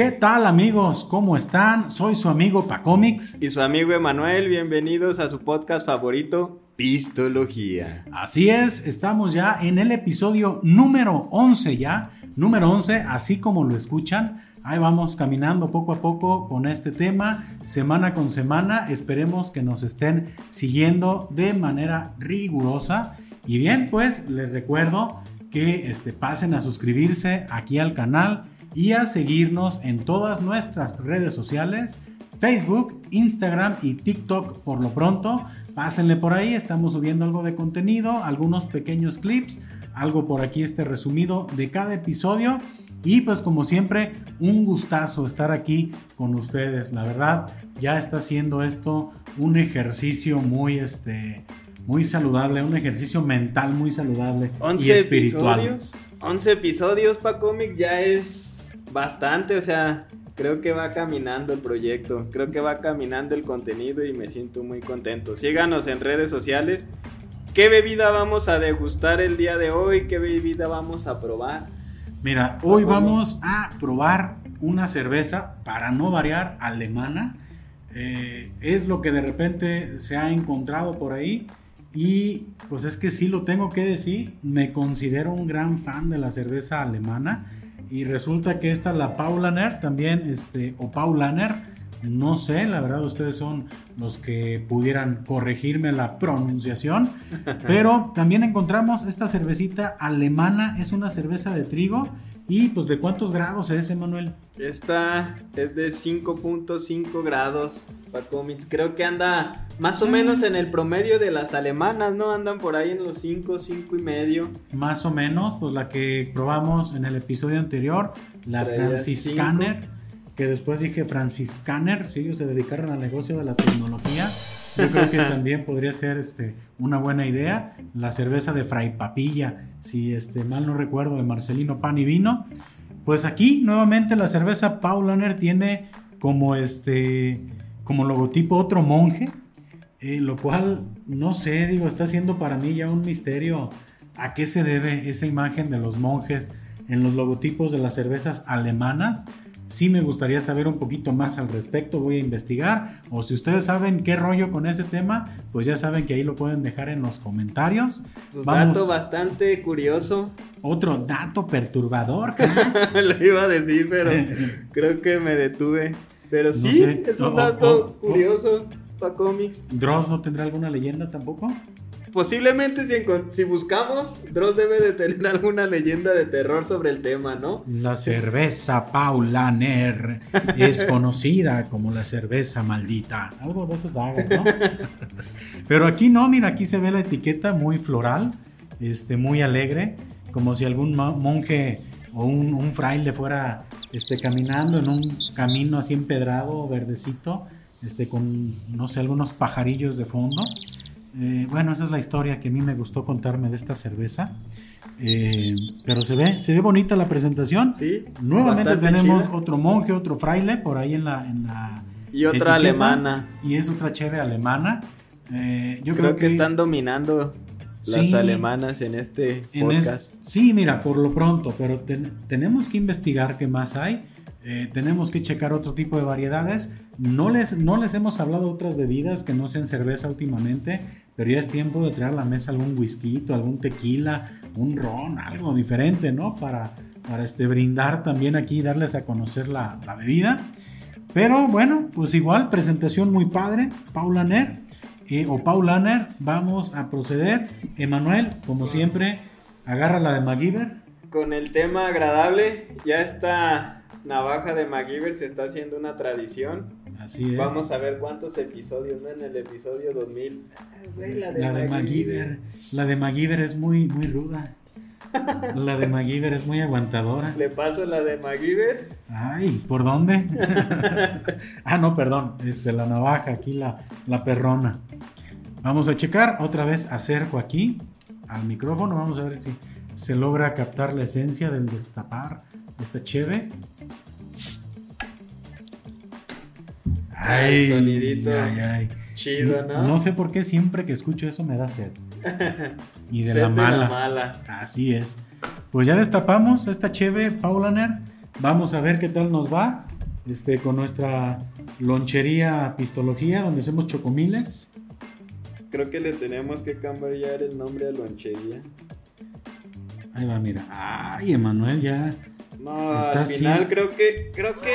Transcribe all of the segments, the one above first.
¿Qué tal amigos? ¿Cómo están? Soy su amigo Pacomics. Y su amigo Emanuel, bienvenidos a su podcast favorito, Pistología. Así es, estamos ya en el episodio número 11 ya, número 11, así como lo escuchan. Ahí vamos caminando poco a poco con este tema, semana con semana. Esperemos que nos estén siguiendo de manera rigurosa. Y bien, pues les recuerdo que este, pasen a suscribirse aquí al canal y a seguirnos en todas nuestras redes sociales, Facebook, Instagram y TikTok por lo pronto. Pásenle por ahí, estamos subiendo algo de contenido, algunos pequeños clips, algo por aquí este resumido de cada episodio. Y pues como siempre, un gustazo estar aquí con ustedes. La verdad, ya está siendo esto un ejercicio muy, este, muy saludable, un ejercicio mental muy saludable 11 y espiritual. Episodios, 11 episodios para cómic ya es bastante, o sea, creo que va caminando el proyecto, creo que va caminando el contenido y me siento muy contento. Síganos en redes sociales. ¿Qué bebida vamos a degustar el día de hoy? ¿Qué bebida vamos a probar? Mira, hoy vamos a probar una cerveza, para no variar, alemana. Eh, es lo que de repente se ha encontrado por ahí. Y pues es que sí lo tengo que decir, me considero un gran fan de la cerveza alemana. Y resulta que esta, la Paulaner, también, este, o Paulaner, no sé, la verdad ustedes son los que pudieran corregirme la pronunciación, pero también encontramos esta cervecita alemana, es una cerveza de trigo y pues de cuántos grados es, Emanuel? Esta es de 5.5 grados, Pacomitz. Creo que anda más o menos en el promedio de las alemanas, ¿no? Andan por ahí en los 5, 5 y medio. Más o menos, pues la que probamos en el episodio anterior, la Franciscaner que después dije franciscaner, sí, ellos se dedicaron al negocio de la tecnología. Yo creo que también podría ser este, una buena idea. La cerveza de Fray Papilla, si este, mal no recuerdo, de Marcelino Pan y Vino. Pues aquí nuevamente la cerveza Paulaner tiene como este como logotipo otro monje, eh, lo cual no sé, digo, está siendo para mí ya un misterio a qué se debe esa imagen de los monjes en los logotipos de las cervezas alemanas. Sí me gustaría saber un poquito más al respecto, voy a investigar. O si ustedes saben qué rollo con ese tema, pues ya saben que ahí lo pueden dejar en los comentarios. Un dato bastante curioso. Otro dato perturbador. lo iba a decir, pero creo que me detuve. Pero sí, es un dato curioso para cómics. ¿Dross no tendrá alguna leyenda tampoco? posiblemente si, si, buscamos, Dross debe de tener alguna leyenda de terror sobre el tema, ¿no? La cerveza Paulaner es conocida como la cerveza maldita. Algo de esas dagas, ¿no? Pero aquí no, mira, aquí se ve la etiqueta muy floral, este, muy alegre, como si algún monje o un, fraile fuera este, caminando en un camino así empedrado, verdecito, este, con, no sé, algunos pajarillos de fondo. Eh, bueno, esa es la historia que a mí me gustó contarme de esta cerveza. Eh, pero se ve, se ve bonita la presentación. Sí. Nuevamente tenemos otro monje, otro fraile por ahí en la. En la y otra alemana. Y es otra cheve alemana. Eh, yo creo, que, están dominando las alemanas en este podcast. sí, mira, por lo pronto, pero tenemos que investigar qué más hay. tenemos que checar otro tipo de variedades. No les, no les hemos hablado de otras bebidas que no sean cerveza últimamente, pero ya es tiempo de traer a la mesa algún whisky, algún tequila, un ron, algo diferente, ¿no? Para, para este, brindar también aquí, darles a conocer la, bebida. Pero bueno, pues igual, presentación muy padre, Paulaner eh, o Paulaner, vamos a proceder. Emanuel, como siempre, agarra la de MacGyver. Con el tema agradable, ya esta navaja de MacGyver se está haciendo una tradición Así es. Vamos a ver cuántos episodios, ¿no? En el episodio 2000. la de, la La de MacGyver es muy, muy ruda. La de MacGyver es muy aguantadora. ¿Le paso la de MacGyver? Ay, ¿por dónde? ah, no, perdón. Este, la navaja, aquí la, la perrona. Vamos a checar. Otra vez acerco aquí al micrófono. Vamos a ver si se logra captar la esencia del destapar esta cheve. Ay, sonidito. Chido, ¿no? No sé por qué siempre que escucho eso me da sed. Y de, la, mala. mala. Así es. Pues ya destapamos esta cheve Paulaner. Vamos a ver qué tal nos va este, con nuestra lonchería Pistología, donde hacemos chocomiles. Creo que le tenemos que cambiar el nombre a lonchería. Ahí va, mira. Ay, Emanuel, ya. No, al final creo que. Creo que.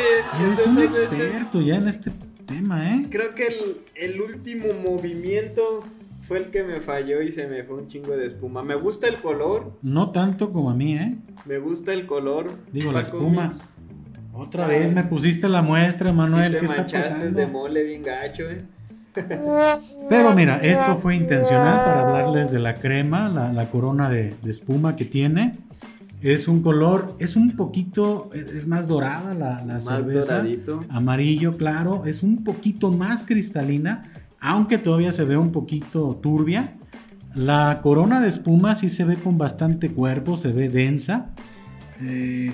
Es un experto ya en este tema, ¿eh? Creo que el, el último movimiento fue el que me falló y se me fue un chingo de espuma. Me gusta el color. No tanto como a mí, ¿eh? Me gusta el color. Digo, la espuma. Otra vez me pusiste la muestra, Manuel. Sí ¿Qué está pasando? de mole bien gacho, ¿eh? Pero mira, esto fue intencional para hablarles de la crema, la, corona de, espuma que tiene. Es un color, es un poquito, es más dorada la, la más cerveza. Doradito. Amarillo, claro. Es un poquito más cristalina aunque todavía se ve un poquito turbia. La corona de espuma sí se ve con bastante cuerpo, se ve densa. Eh,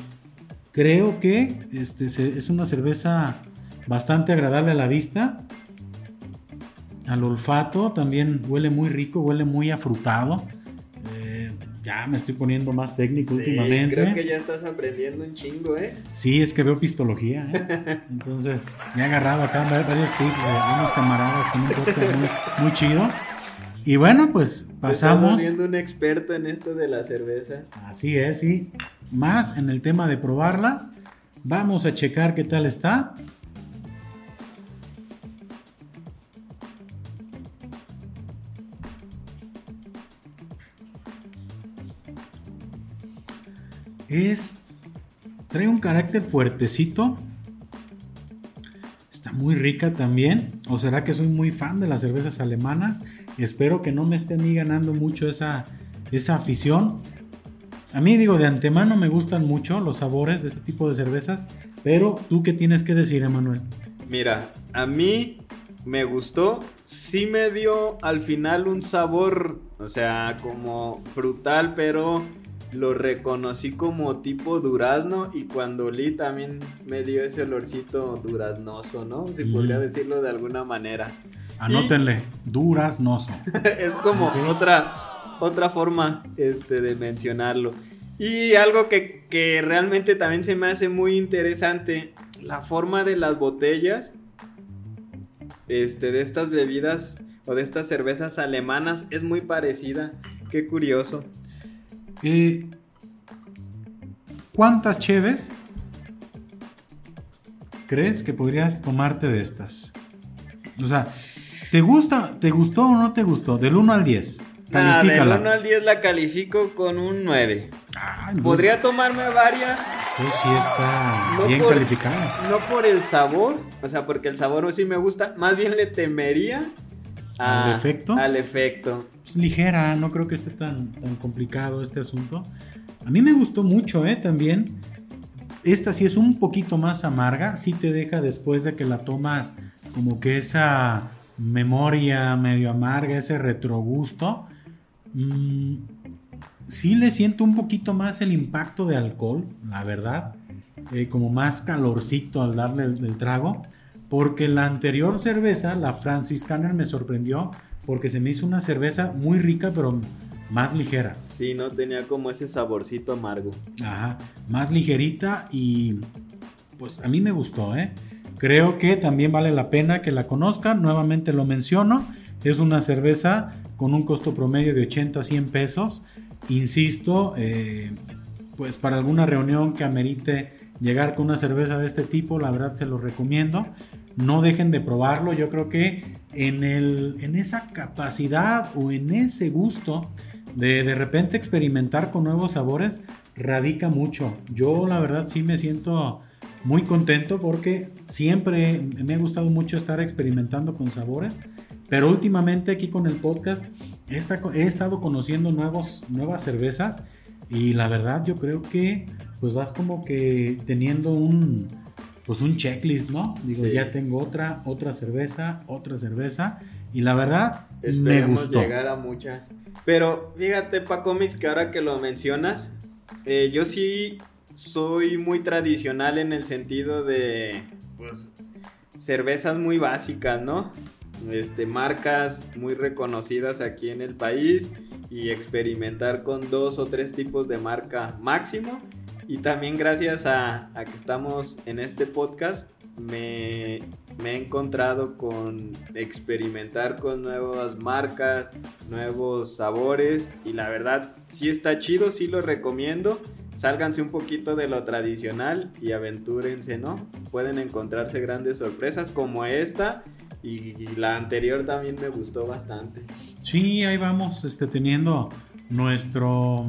creo que este, es una cerveza bastante agradable a la vista. Al olfato también huele muy rico, huele muy afrutado ya me estoy poniendo más técnico últimamente. Creo que ya estás aprendiendo un chingo, ¿eh? Sí, es que veo pistología, ¿eh? Entonces, me he agarrado acá varios tips de unos camaradas con un podcast muy, chido. Y bueno, pues pasamos. Estás viendo un experto en esto de las cervezas. Así es, sí. Más en el tema de probarlas. Vamos a checar qué tal está. Es. Trae un carácter fuertecito. Está muy rica también. O será que soy muy fan de las cervezas alemanas. Espero que no me esté ni ganando mucho esa, esa afición. A mí digo, de antemano me gustan mucho los sabores de este tipo de cervezas. Pero tú qué tienes que decir, Emanuel. Mira, a mí me gustó. Sí me dio al final un sabor, o sea, como frutal, pero lo reconocí como tipo durazno y cuando olí también me dio ese olorcito duraznoso, ¿no? Si podría mm. decirlo de alguna manera. Anótenle, duraznoso. es como otra, otra forma este, de mencionarlo. Y algo que, que realmente también se me hace muy interesante, la forma de las botellas este, de estas bebidas o de estas cervezas alemanas es muy parecida. Qué curioso. Eh, ¿Cuántas cheves crees que podrías tomarte de estas? O sea, ¿te gusta, te gustó o no te gustó? Del 1 al 10. Nah, del 1 al 10 la califico con un 9. Ah, Podría tomarme varias. Pues sí está bien calificada. No por el sabor, o sea, porque el sabor sí me gusta, más bien le temería ¿Al efecto? Al efecto. Pues ligera, no creo que esté tan, tan complicado este asunto. A mí me gustó mucho, ¿eh? También. Esta sí es un poquito más amarga, sí te deja después de que la tomas como que esa memoria medio amarga, ese retrogusto. Mm, sí le siento un poquito más el impacto de alcohol, la verdad. Eh, como más calorcito al darle el trago. Porque la anterior cerveza, la Franciscaner, me sorprendió porque se me hizo una cerveza muy rica, pero más ligera. Sí, no tenía como ese saborcito amargo. Ajá, más ligerita y pues a mí me gustó, ¿eh? Creo que también vale la pena que la conozcan. Nuevamente lo menciono. Es una cerveza con un costo promedio de 80 a 100 pesos. Insisto, eh, pues para alguna reunión que amerite llegar con una cerveza de este tipo, la verdad se lo recomiendo no dejen de probarlo. Yo creo que en, el, en esa capacidad o en ese gusto de de repente experimentar con nuevos sabores radica mucho. Yo la verdad sí me siento muy contento porque siempre me ha gustado mucho estar experimentando con sabores, pero últimamente aquí con el podcast he, estado conociendo nuevos, nuevas cervezas y la verdad yo creo que pues vas como que teniendo un, pues un checklist, ¿no? Digo, ya tengo otra, otra cerveza, otra cerveza. Y la verdad, me gustó. llegar a muchas. Pero fíjate, Paco Mis, que ahora que lo mencionas, eh, yo sí soy muy tradicional en el sentido de, pues, cervezas muy básicas, ¿no? Este, marcas muy reconocidas aquí en el país y experimentar con dos o tres tipos de marca máximo Y también gracias a, que estamos en este podcast, me, he encontrado con experimentar con nuevas marcas, nuevos sabores y la verdad sí está chido, sí lo recomiendo. Sálganse un poquito de lo tradicional y aventúrense, ¿no? Pueden encontrarse grandes sorpresas como esta y, la anterior también me gustó bastante. Sí, ahí vamos, este, teniendo nuestro,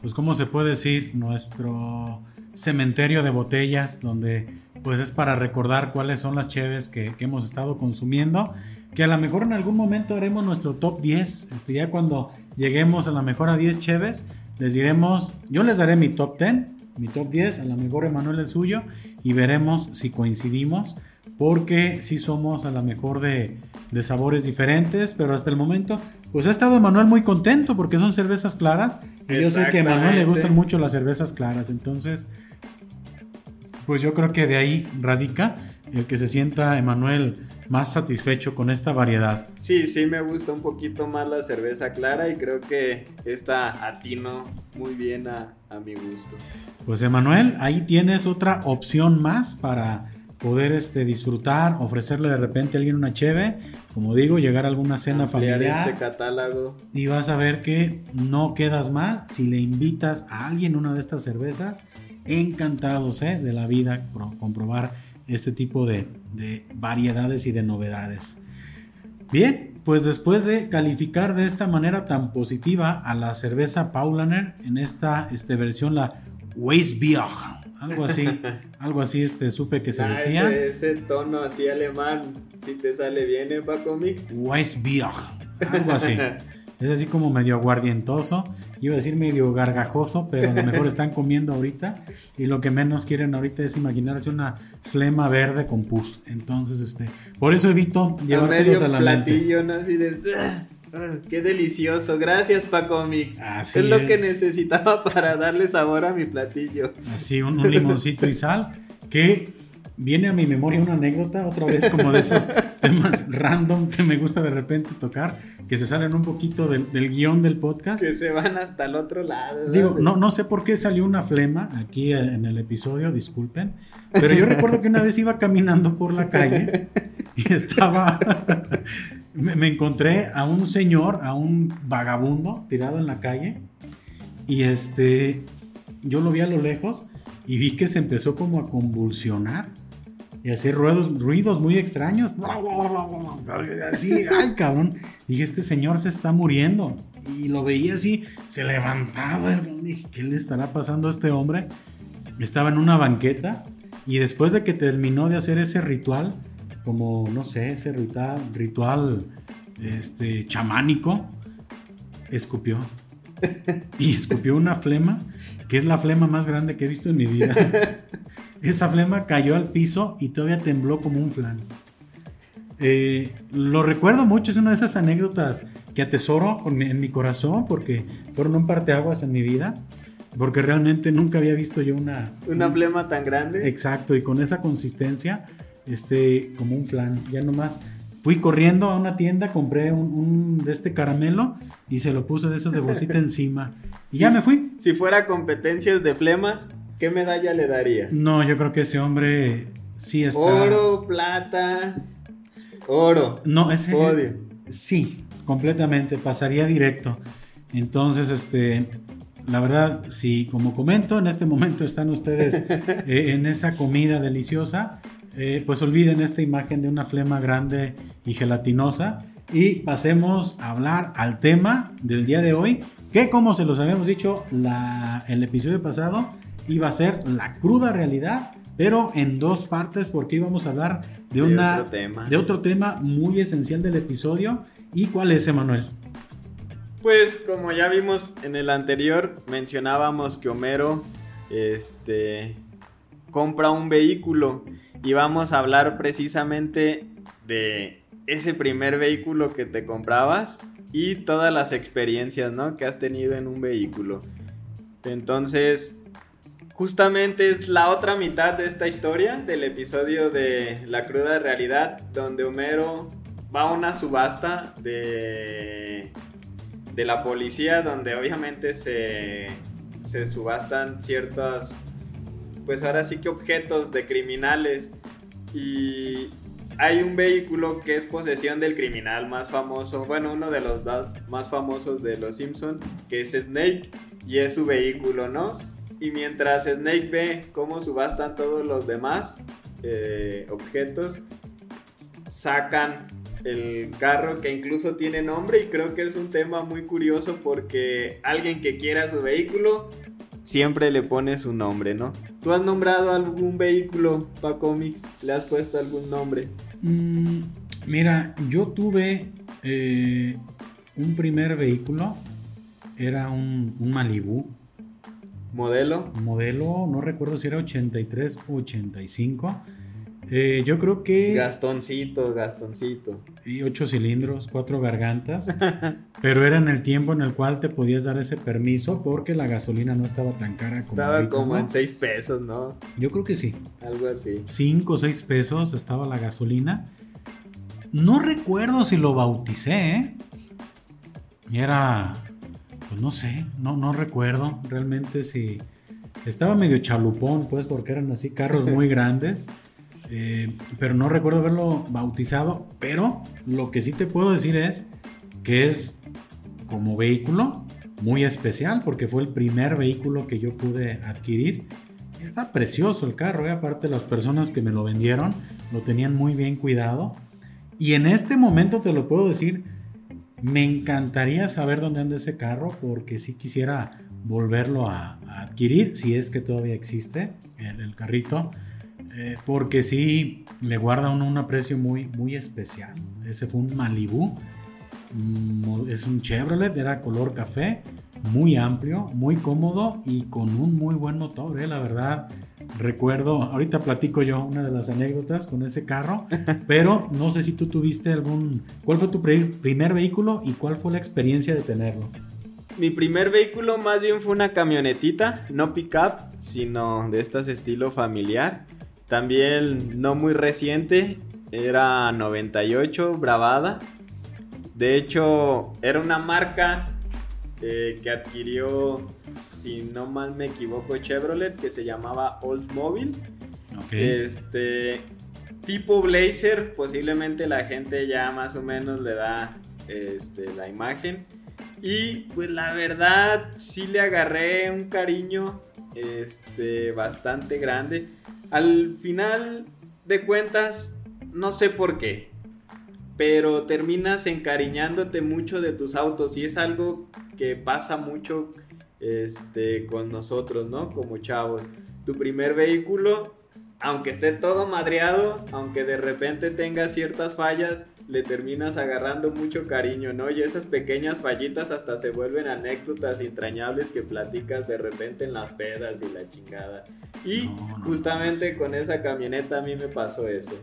pues, ¿cómo se puede decir? Nuestro cementerio de botellas, donde pues es para recordar cuáles son las cheves que, hemos estado consumiendo. Que a lo mejor en algún momento haremos nuestro top 10. Este, ya cuando lleguemos a lo mejor a 10 cheves, les diremos, yo les daré mi top 10, mi top 10, a lo mejor Emanuel el suyo, y veremos si coincidimos porque sí somos a lo mejor de, sabores diferentes, pero hasta el momento, pues ha estado Emanuel muy contento porque son cervezas claras. Y yo sé que a Emanuel le gustan mucho las cervezas claras, entonces, pues yo creo que de ahí radica el que se sienta Emanuel más satisfecho con esta variedad. Sí, sí me gusta un poquito más la cerveza clara y creo que esta atino muy bien a, a mi gusto. Pues Emanuel, ahí tienes otra opción más para poder este, disfrutar, ofrecerle de repente a alguien una cheve, como digo, llegar a alguna cena familiar. este catálogo. Y vas a ver que no quedas mal si le invitas a alguien una de estas cervezas. Encantados ¿eh? de la vida comprobar este tipo de, de variedades y de novedades. Bien, pues después de calificar de esta manera tan positiva a la cerveza Paulaner en esta este, versión, la Weissbier algo así, algo así, este, supe que se ah, decía. Ese, tono así alemán, si te sale bien en Paco Mix. Weissbier, algo así. es así como medio aguardientoso, iba a decir medio gargajoso, pero a lo mejor están comiendo ahorita y lo que menos quieren ahorita es imaginarse una flema verde con pus. Entonces, este, por eso evito llevárselos a, la platillo, ¿no? Así de... Qué delicioso, gracias Paco Mix. es lo que necesitaba para darle sabor a mi platillo. Así, un, limoncito y sal. Que viene a mi memoria una anécdota, otra vez como de esos temas random que me gusta de repente tocar, que se salen un poquito del, guion del podcast. Que se van hasta el otro lado. Digo, no, no sé por qué salió una flema aquí en el episodio, disculpen, pero yo recuerdo que una vez iba caminando por la calle y estaba me, encontré a un señor, a un vagabundo tirado en la calle y este, yo lo vi a lo lejos y vi que se empezó como a convulsionar y hacer ruidos, ruidos muy extraños. Así, ay cabrón. Dije, este señor se está muriendo. Y lo veía así, se levantaba. Dije, ¿qué le estará pasando a este hombre? Estaba en una banqueta y después de que terminó de hacer ese ritual, como, no sé, ese ritual, ritual este, chamánico, escupió. Y escupió una flema, que es la flema más grande que he visto en mi vida. Esa flema cayó al piso y todavía tembló como un flan. Eh, lo recuerdo mucho, es una de esas anécdotas que atesoro en mi corazón porque fueron un parteaguas en mi vida. Porque realmente nunca había visto yo una... Una flema tan grande. Exacto, y con esa consistencia este, como un flan. Ya nomás fui corriendo a una tienda, compré un, de este caramelo y se lo puse de esos de bolsita encima. Y ya me fui. Si fuera competencias de flemas, ¿qué medalla le daría? No, yo creo que ese hombre sí está. Oro, plata, oro. No, ese. Odio. Sí, completamente. Pasaría directo. Entonces, este. La verdad, si como comento, en este momento están ustedes eh, en esa comida deliciosa, eh, pues olviden esta imagen de una flema grande y gelatinosa y pasemos a hablar al tema del día de hoy, que como se los habíamos dicho la, el episodio pasado, iba a ser la cruda realidad, pero en dos partes porque íbamos a hablar de, una, otro tema. de otro tema muy esencial del episodio. ¿Y cuál es, Emanuel? Pues como ya vimos en el anterior, mencionábamos que Homero este, compra un vehículo y vamos a hablar precisamente de ese primer vehículo que te comprabas y todas las experiencias ¿no? que has tenido en un vehículo. Entonces, justamente es la otra mitad de esta historia del episodio de La cruda realidad, donde Homero va a una subasta de, de la policía, donde obviamente se se subastan ciertos, pues ahora sí que objetos de criminales. Y hay un vehículo que es posesión del criminal más famoso, bueno, uno de los más famosos de los Simpsons, que es Snake, y es su vehículo, ¿no? Y mientras Snake ve cómo subastan todos los demás eh, objetos, sacan el carro que incluso tiene nombre y creo que es un tema muy curioso porque alguien que quiera su vehículo siempre le pone su nombre, ¿no? ¿Tú has nombrado algún vehículo para cómics? ¿Le has puesto algún nombre? Mm, mira, yo tuve eh, un primer vehículo, era un, un Malibu. ¿Modelo? Modelo, no recuerdo si era 83 o 85 eh, yo creo que. Gastoncito, Gastoncito. Y ocho cilindros, cuatro gargantas. pero era en el tiempo en el cual te podías dar ese permiso porque la gasolina no estaba tan cara como. Estaba como en seis pesos, ¿no? Yo creo que sí. Algo así. Cinco o seis pesos estaba la gasolina. No recuerdo si lo bauticé, ¿eh? Era. Pues no sé, no, no recuerdo realmente si. Estaba medio chalupón, pues, porque eran así carros muy grandes. Eh, pero no recuerdo haberlo bautizado. Pero lo que sí te puedo decir es que es como vehículo muy especial porque fue el primer vehículo que yo pude adquirir. Está precioso el carro, ¿eh? aparte las personas que me lo vendieron lo tenían muy bien cuidado. Y en este momento te lo puedo decir, me encantaría saber dónde anda ese carro porque sí quisiera volverlo a, adquirir, si es que todavía existe el carrito. Eh, porque sí le guarda uno un aprecio muy, muy especial. Ese fue un Malibu. Mm, es un Chevrolet, era color café, muy amplio, muy cómodo y con un muy buen motor, eh, la verdad. Recuerdo, ahorita platico yo una de las anécdotas con ese carro, pero no sé si tú tuviste algún... ¿Cuál fue tu primer vehículo y cuál fue la experiencia de tenerlo? Mi primer vehículo más bien fue una camionetita, no pickup, sino de estas estilo familiar también no muy reciente, era 98, Bravada. De hecho, era una marca eh, que adquirió, si no mal me equivoco, Chevrolet, que se llamaba Oldsmobile. Este tipo Blazer, posiblemente la gente ya más o menos le da este, la imagen. Y pues la verdad sí le agarré un cariño este, bastante grande al final de cuentas, no sé por qué, pero terminas encariñándote mucho de tus autos y es algo que pasa mucho este, con nosotros, ¿no? Como chavos. Tu primer vehículo, aunque esté todo madreado, aunque de repente tenga ciertas fallas, le terminas agarrando mucho cariño, ¿no? Y esas pequeñas fallitas hasta se vuelven anécdotas entrañables que platicas de repente en las pedas y la chingada. Y justamente con esa camioneta a mí me pasó eso.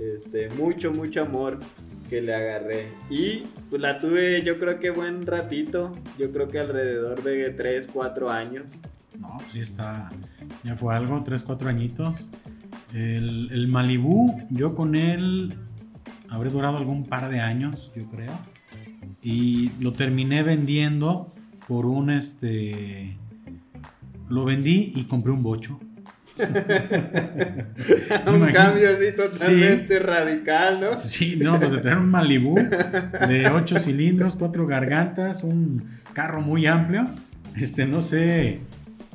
Este, mucho, mucho amor que le agarré. Y pues la tuve yo creo que buen ratito, yo creo que alrededor de 3, 4 años. No, sí está, ya fue algo, 3, 4 añitos. El, el Malibu, yo con él habré durado algún par de años, yo creo. Y lo terminé vendiendo por un este. Lo vendí y compré un bocho. un cambio así totalmente radical, ¿no? Sí, no, pues de tener un Malibu de 8 cilindros, 4 gargantas, un carro muy amplio. Este, no sé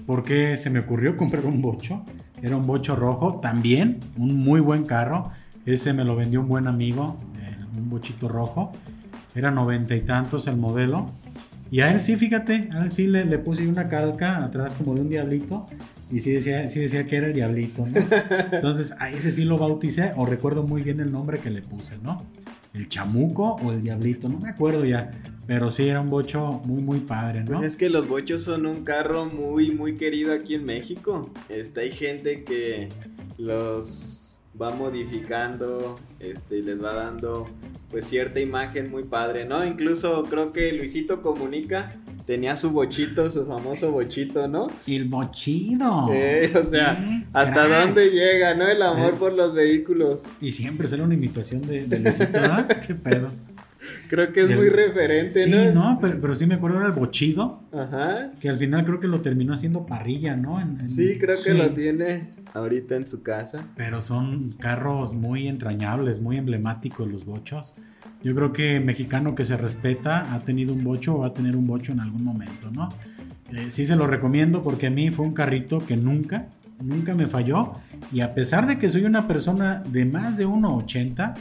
por qué se me ocurrió comprar un bocho. Era un bocho rojo, también un muy buen carro. Ese me lo vendió un buen amigo, un bochito rojo. Era noventa y tantos el modelo. Y a él sí, fíjate, a él sí le, le, puse una calca atrás como de un diablito. Y sí decía, sí decía que era el diablito, ¿no? Entonces a ese sí lo bauticé, o recuerdo muy bien el nombre que le puse, ¿no? El chamuco o el diablito, no me acuerdo ya. Pero sí, era un bocho muy, muy padre, ¿no? Pues es que los bochos son un carro muy, muy querido aquí en México. Este, hay gente que los va modificando este, y les va dando pues cierta imagen muy padre, ¿no? Incluso creo que Luisito Comunica tenía su bochito, su famoso bochito, ¿no? El bochito. Eh, o sea, hasta dónde llega, ¿no? El amor eh. por los vehículos. Y siempre será una invitación de, de Luisito, ¿no? ¿Qué pedo? Creo que es muy referente, sí, ¿no? no, pero, sí me acuerdo era el bochido. Ajá. Que al final creo que lo terminó haciendo parrilla, ¿no? sí, creo que lo tiene ahorita en su casa. Pero son carros muy entrañables, muy emblemáticos los bochos. Yo creo que mexicano que se respeta ha tenido un bocho o va a tener un bocho en algún momento, ¿no? Eh, sí se lo recomiendo porque a mí fue un carrito que nunca, nunca me falló. Y a pesar de que soy una persona de más de 1,80,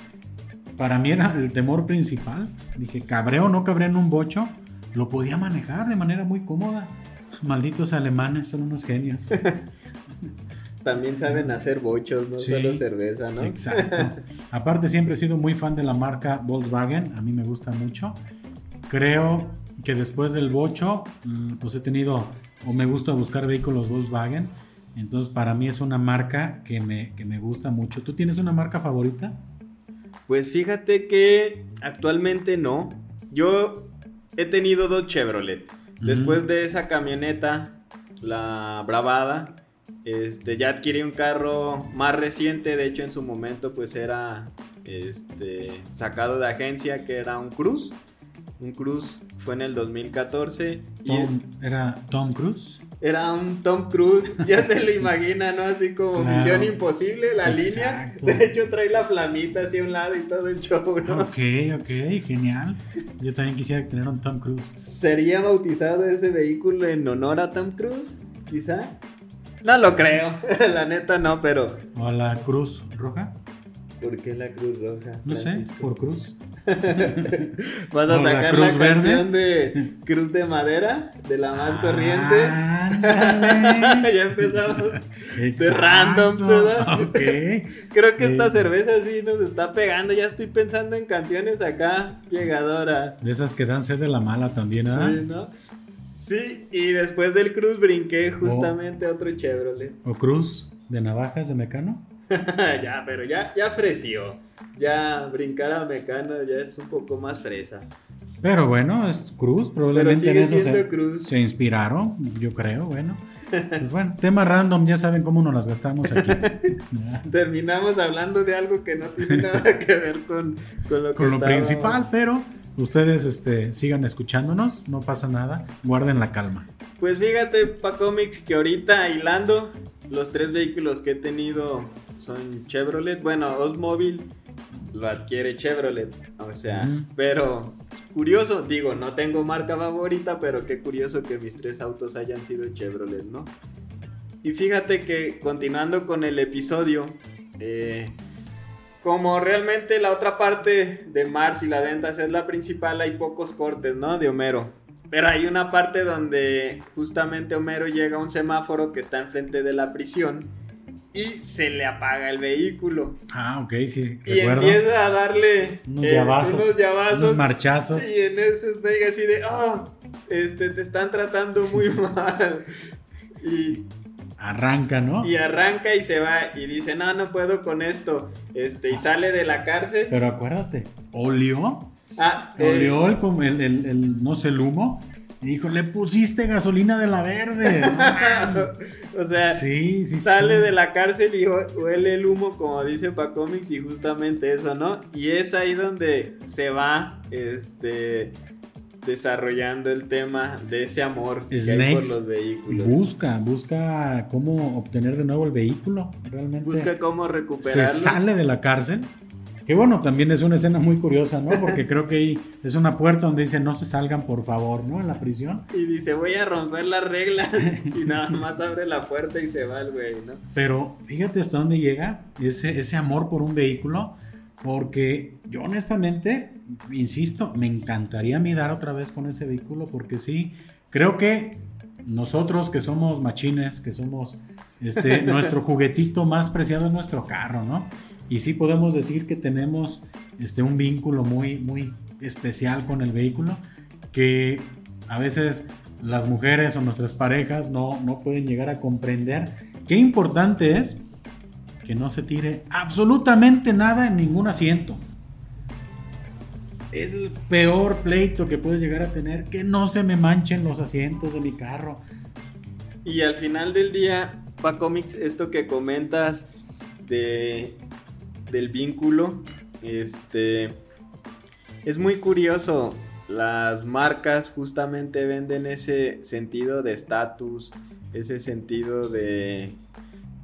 para mí era el temor principal. Dije, cabré o no cabré en un bocho, lo podía manejar de manera muy cómoda. Malditos alemanes, son unos genios. También saben hacer bochos, no solo cerveza, ¿no? Exacto. Aparte, siempre he sido muy fan de la marca Volkswagen, a mí me gusta mucho. Creo que después del bocho, mm, pues he tenido o me gusta buscar vehículos Volkswagen. Entonces, para mí es una marca que me, que me gusta mucho. ¿Tú tienes una marca favorita? Pues fíjate que actualmente no. Yo he tenido dos Chevrolet. Después de esa camioneta, la Bravada, este, ya adquirí un carro más reciente. De hecho, en su momento, pues era este, sacado de agencia, que era un Cruz. Un Cruz fue en el 2014. ¿Era Tom Cruise? Era un Tom Cruise, ya se lo imagina, ¿no? Así como Misión Imposible, la línea. De hecho, trae la flamita hacia un lado y todo el show, ¿no? Ok, ok, genial. Yo también quisiera tener un Tom Cruise. ¿Sería bautizado ese vehículo en honor a Tom Cruise? Quizá. No lo creo, la neta no, pero. ¿O la Cruz Roja? ¿Por qué la Cruz Roja? No sé, por Cruz. Vas a sacar la, canción de Cruz de Madera, de la más corriente. ya empezamos de random, Creo que esta cerveza sí nos está pegando. Ya estoy pensando en canciones acá llegadoras. De esas que dan sed de la mala también, ¿ah? Sí, ¿no? Sí, y después del Cruz brinqué justamente otro Chevrolet. ¿O Cruz de navajas de Mecano? ya, pero ya, ya ya brincar a Mecano ya es un poco más fresa. Pero bueno, es Cruz, probablemente en eso se, se, inspiraron, yo creo, bueno. Pues bueno, tema random, ya saben cómo nos las gastamos aquí. Terminamos hablando de algo que no tiene nada que ver con, con lo, con lo principal, pero ustedes este, sigan escuchándonos, no pasa nada, guarden la calma. Pues fíjate, Pacomics, que ahorita hilando los tres vehículos que he tenido son Chevrolet, bueno, Oldsmobile lo adquiere Chevrolet. O sea, pero curioso, digo, no tengo marca favorita, pero qué curioso que mis tres autos hayan sido Chevrolet, ¿no? Y fíjate que continuando con el episodio, eh, como realmente la otra parte de Mars y las ventas es la principal, hay pocos cortes, ¿no? De Homero. Pero hay una parte donde justamente Homero llega a un semáforo que está enfrente de la prisión y se le apaga el vehículo. Ah, ok, sí. Y empieza a darle unos, eh, llavazos, unos, marchazos. Y en eso Snake así de, oh, este, te están tratando muy mal. Y arranca, ¿no? Y arranca y se va y dice, no, no puedo con esto. Este, y sale de la cárcel. Pero acuérdate, olió. Ah, olió eh, el, el, el, no sé, el humo dijo, le pusiste gasolina de la verde. o sea, sale de la cárcel y huele el humo, como dice Pacomics, y justamente eso, ¿no? Y es ahí donde se va este desarrollando el tema de ese amor que hay por los vehículos. Busca, busca cómo obtener de nuevo el vehículo, realmente. Busca cómo recuperarlo. Se sale de la cárcel que bueno, también es una escena muy curiosa, ¿no? Porque creo que ahí es una puerta donde dice no se salgan por favor, ¿no? En la prisión. Y dice voy a romper las reglas y nada más abre la puerta y se va el güey, ¿no? Pero fíjate hasta dónde llega ese, ese amor por un vehículo. Porque yo honestamente, insisto, me encantaría dar otra vez con ese vehículo porque sí, creo que nosotros que somos machines, que somos este, nuestro juguetito más preciado es nuestro carro, ¿no? Y sí podemos decir que tenemos este, un vínculo muy, muy especial con el vehículo que a veces las mujeres o nuestras parejas no, no pueden llegar a comprender. Qué importante es que no se tire absolutamente nada en ningún asiento. Es el peor pleito que puedes llegar a tener, que no se me manchen los asientos de mi carro. Y al final del día, Pacomics, esto que comentas de del vínculo. Este. es muy curioso. Las marcas justamente venden ese sentido de estatus, ese sentido de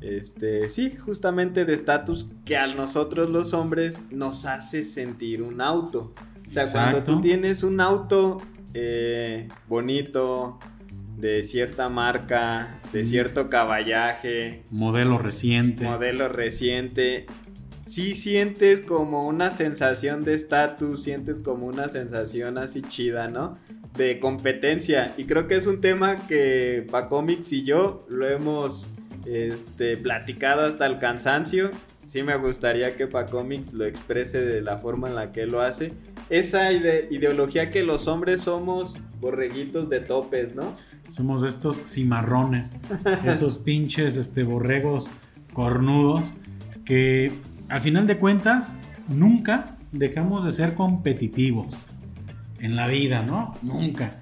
este, sí, justamente de estatus que a nosotros los hombres nos hace sentir un auto. O sea, cuando tú tienes un auto eh, bonito, de cierta marca, de cierto caballaje. Modelo reciente. Modelo reciente. Sí sientes como una sensación de estatus, sientes como una sensación así chida, ¿no? De competencia. Y creo que es un tema que Pacomics y yo lo hemos este, platicado hasta el cansancio. Sí me gustaría que Pacomics lo exprese de la forma en la que lo hace. Esa ideología que los hombres somos borreguitos de topes, ¿no? Somos estos cimarrones, esos pinches este, borregos cornudos que al final de cuentas nunca dejamos de ser competitivos en la vida, ¿no? Nunca.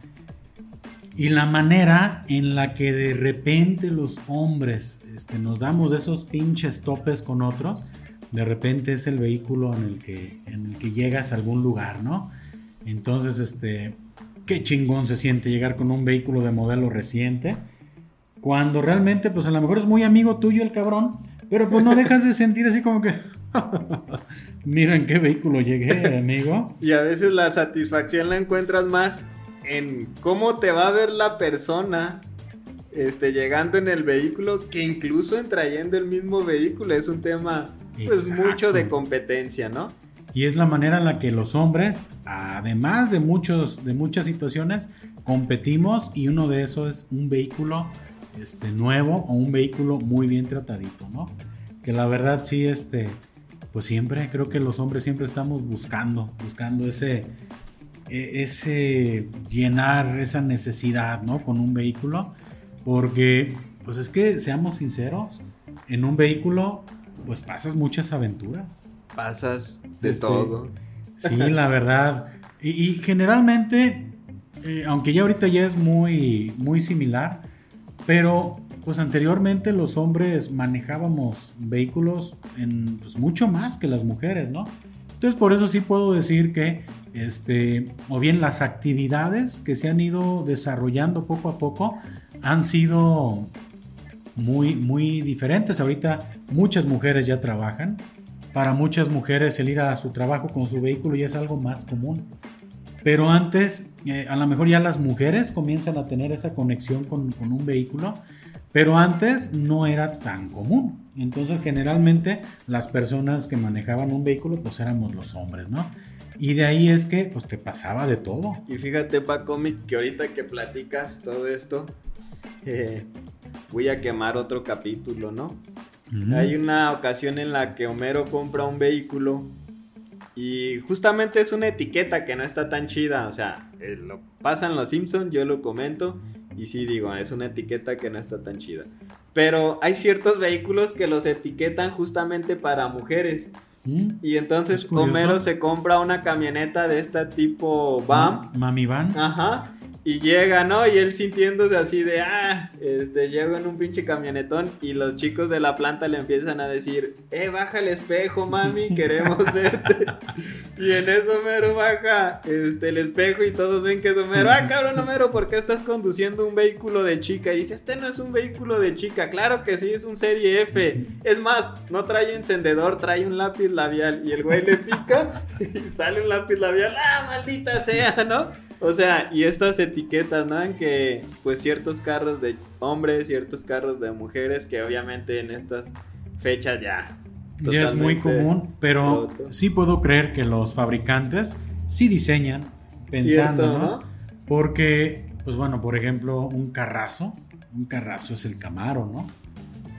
Y la manera en la que de repente los hombres este, nos damos esos pinches topes con otros, de repente es el vehículo en el que, en el que llegas a algún lugar, ¿no? Entonces, este, qué chingón se siente llegar con un vehículo de modelo reciente, cuando realmente, pues a lo mejor es muy amigo tuyo el cabrón, pero pues no dejas de sentir así como que, mira en qué vehículo llegué, amigo. Y a veces la satisfacción la encuentras más en cómo te va a ver la persona este, llegando en el vehículo que incluso en trayendo el mismo vehículo. Es un tema pues mucho de competencia, ¿no? Y es la manera en la que los hombres, además de, muchos, de muchas situaciones, competimos y uno de esos es un vehículo este, nuevo o un vehículo muy bien tratadito, ¿no? Que la verdad sí, este, pues siempre, creo que los hombres siempre estamos buscando, buscando ese, e, ese llenar esa necesidad, ¿no? Con un vehículo, porque, pues es que, seamos sinceros, en un vehículo, pues pasas muchas aventuras. Pasas de este, todo. Sí, la verdad. Y, generalmente, eh, aunque ya ahorita ya es muy, muy similar, pero pues anteriormente los hombres manejábamos vehículos en pues, mucho más que las mujeres, ¿no? Entonces por eso sí puedo decir que este, o bien las actividades que se han ido desarrollando poco a poco han sido muy, muy diferentes. Ahorita muchas mujeres ya trabajan. Para muchas mujeres el ir a su trabajo con su vehículo ya es algo más común. Pero antes, eh, a lo mejor ya las mujeres comienzan a tener esa conexión con, con un vehículo, pero antes no era tan común. Entonces generalmente las personas que manejaban un vehículo pues éramos los hombres, ¿no? Y de ahí es que pues te pasaba de todo. Y fíjate, Paco, que ahorita que platicas todo esto, eh, voy a quemar otro capítulo, ¿no? Hay una ocasión en la que Homero compra un vehículo y justamente es una etiqueta que no está tan chida, o sea, eh, lo pasan los Simpsons, yo lo comento y sí digo, es una etiqueta que no está tan chida. Pero hay ciertos vehículos que los etiquetan justamente para mujeres. Y entonces Homero se compra una camioneta de este tipo van. Mami van. Ajá. Y llega, ¿no? Y él sintiéndose así de, ah, este, llego en un pinche camionetón y los chicos de la planta le empiezan a decir, eh, baja el espejo, mami, queremos verte. y en eso Homero baja este, el espejo y todos ven que es Homero. Ah, cabrón, Homero, ¿por qué estás conduciendo un vehículo de chica? Y dice, este no es un vehículo de chica. Claro que sí, es un serie F. Es más, no trae encendedor, trae un lápiz labial. Y el güey le pica y sale un lápiz labial. Ah, maldita sea, ¿no? O sea, y estas etiquetas, ¿no? En que, pues, ciertos carros de hombres, ciertos carros de mujeres, que obviamente en estas fechas ya. Ya es muy común, pero sí puedo creer que los fabricantes sí diseñan pensando, ¿no? Porque, pues bueno, por ejemplo, un carrazo, un carrazo es el Camaro, ¿no?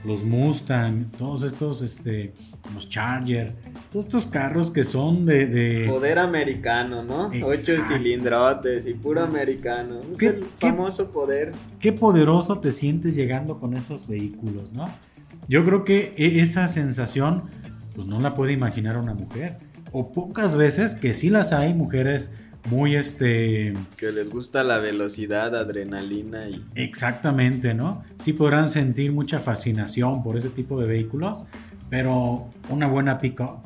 Los Mustang, todos estos, este, los Charger, todos estos carros que son de... Poder americano, ¿no? Ocho cilindrotes y puro americano. Es el famoso poder. Qué poderoso te sientes llegando con esos vehículos, ¿no? Yo creo que e, esa sensación, pues no la puede imaginar una mujer. O pocas veces que sí las hay mujeres muy este... Que les gusta la velocidad, adrenalina y... Exactamente, ¿no? Sí podrán sentir mucha fascinación por ese tipo de vehículos, pero una buena pick-up,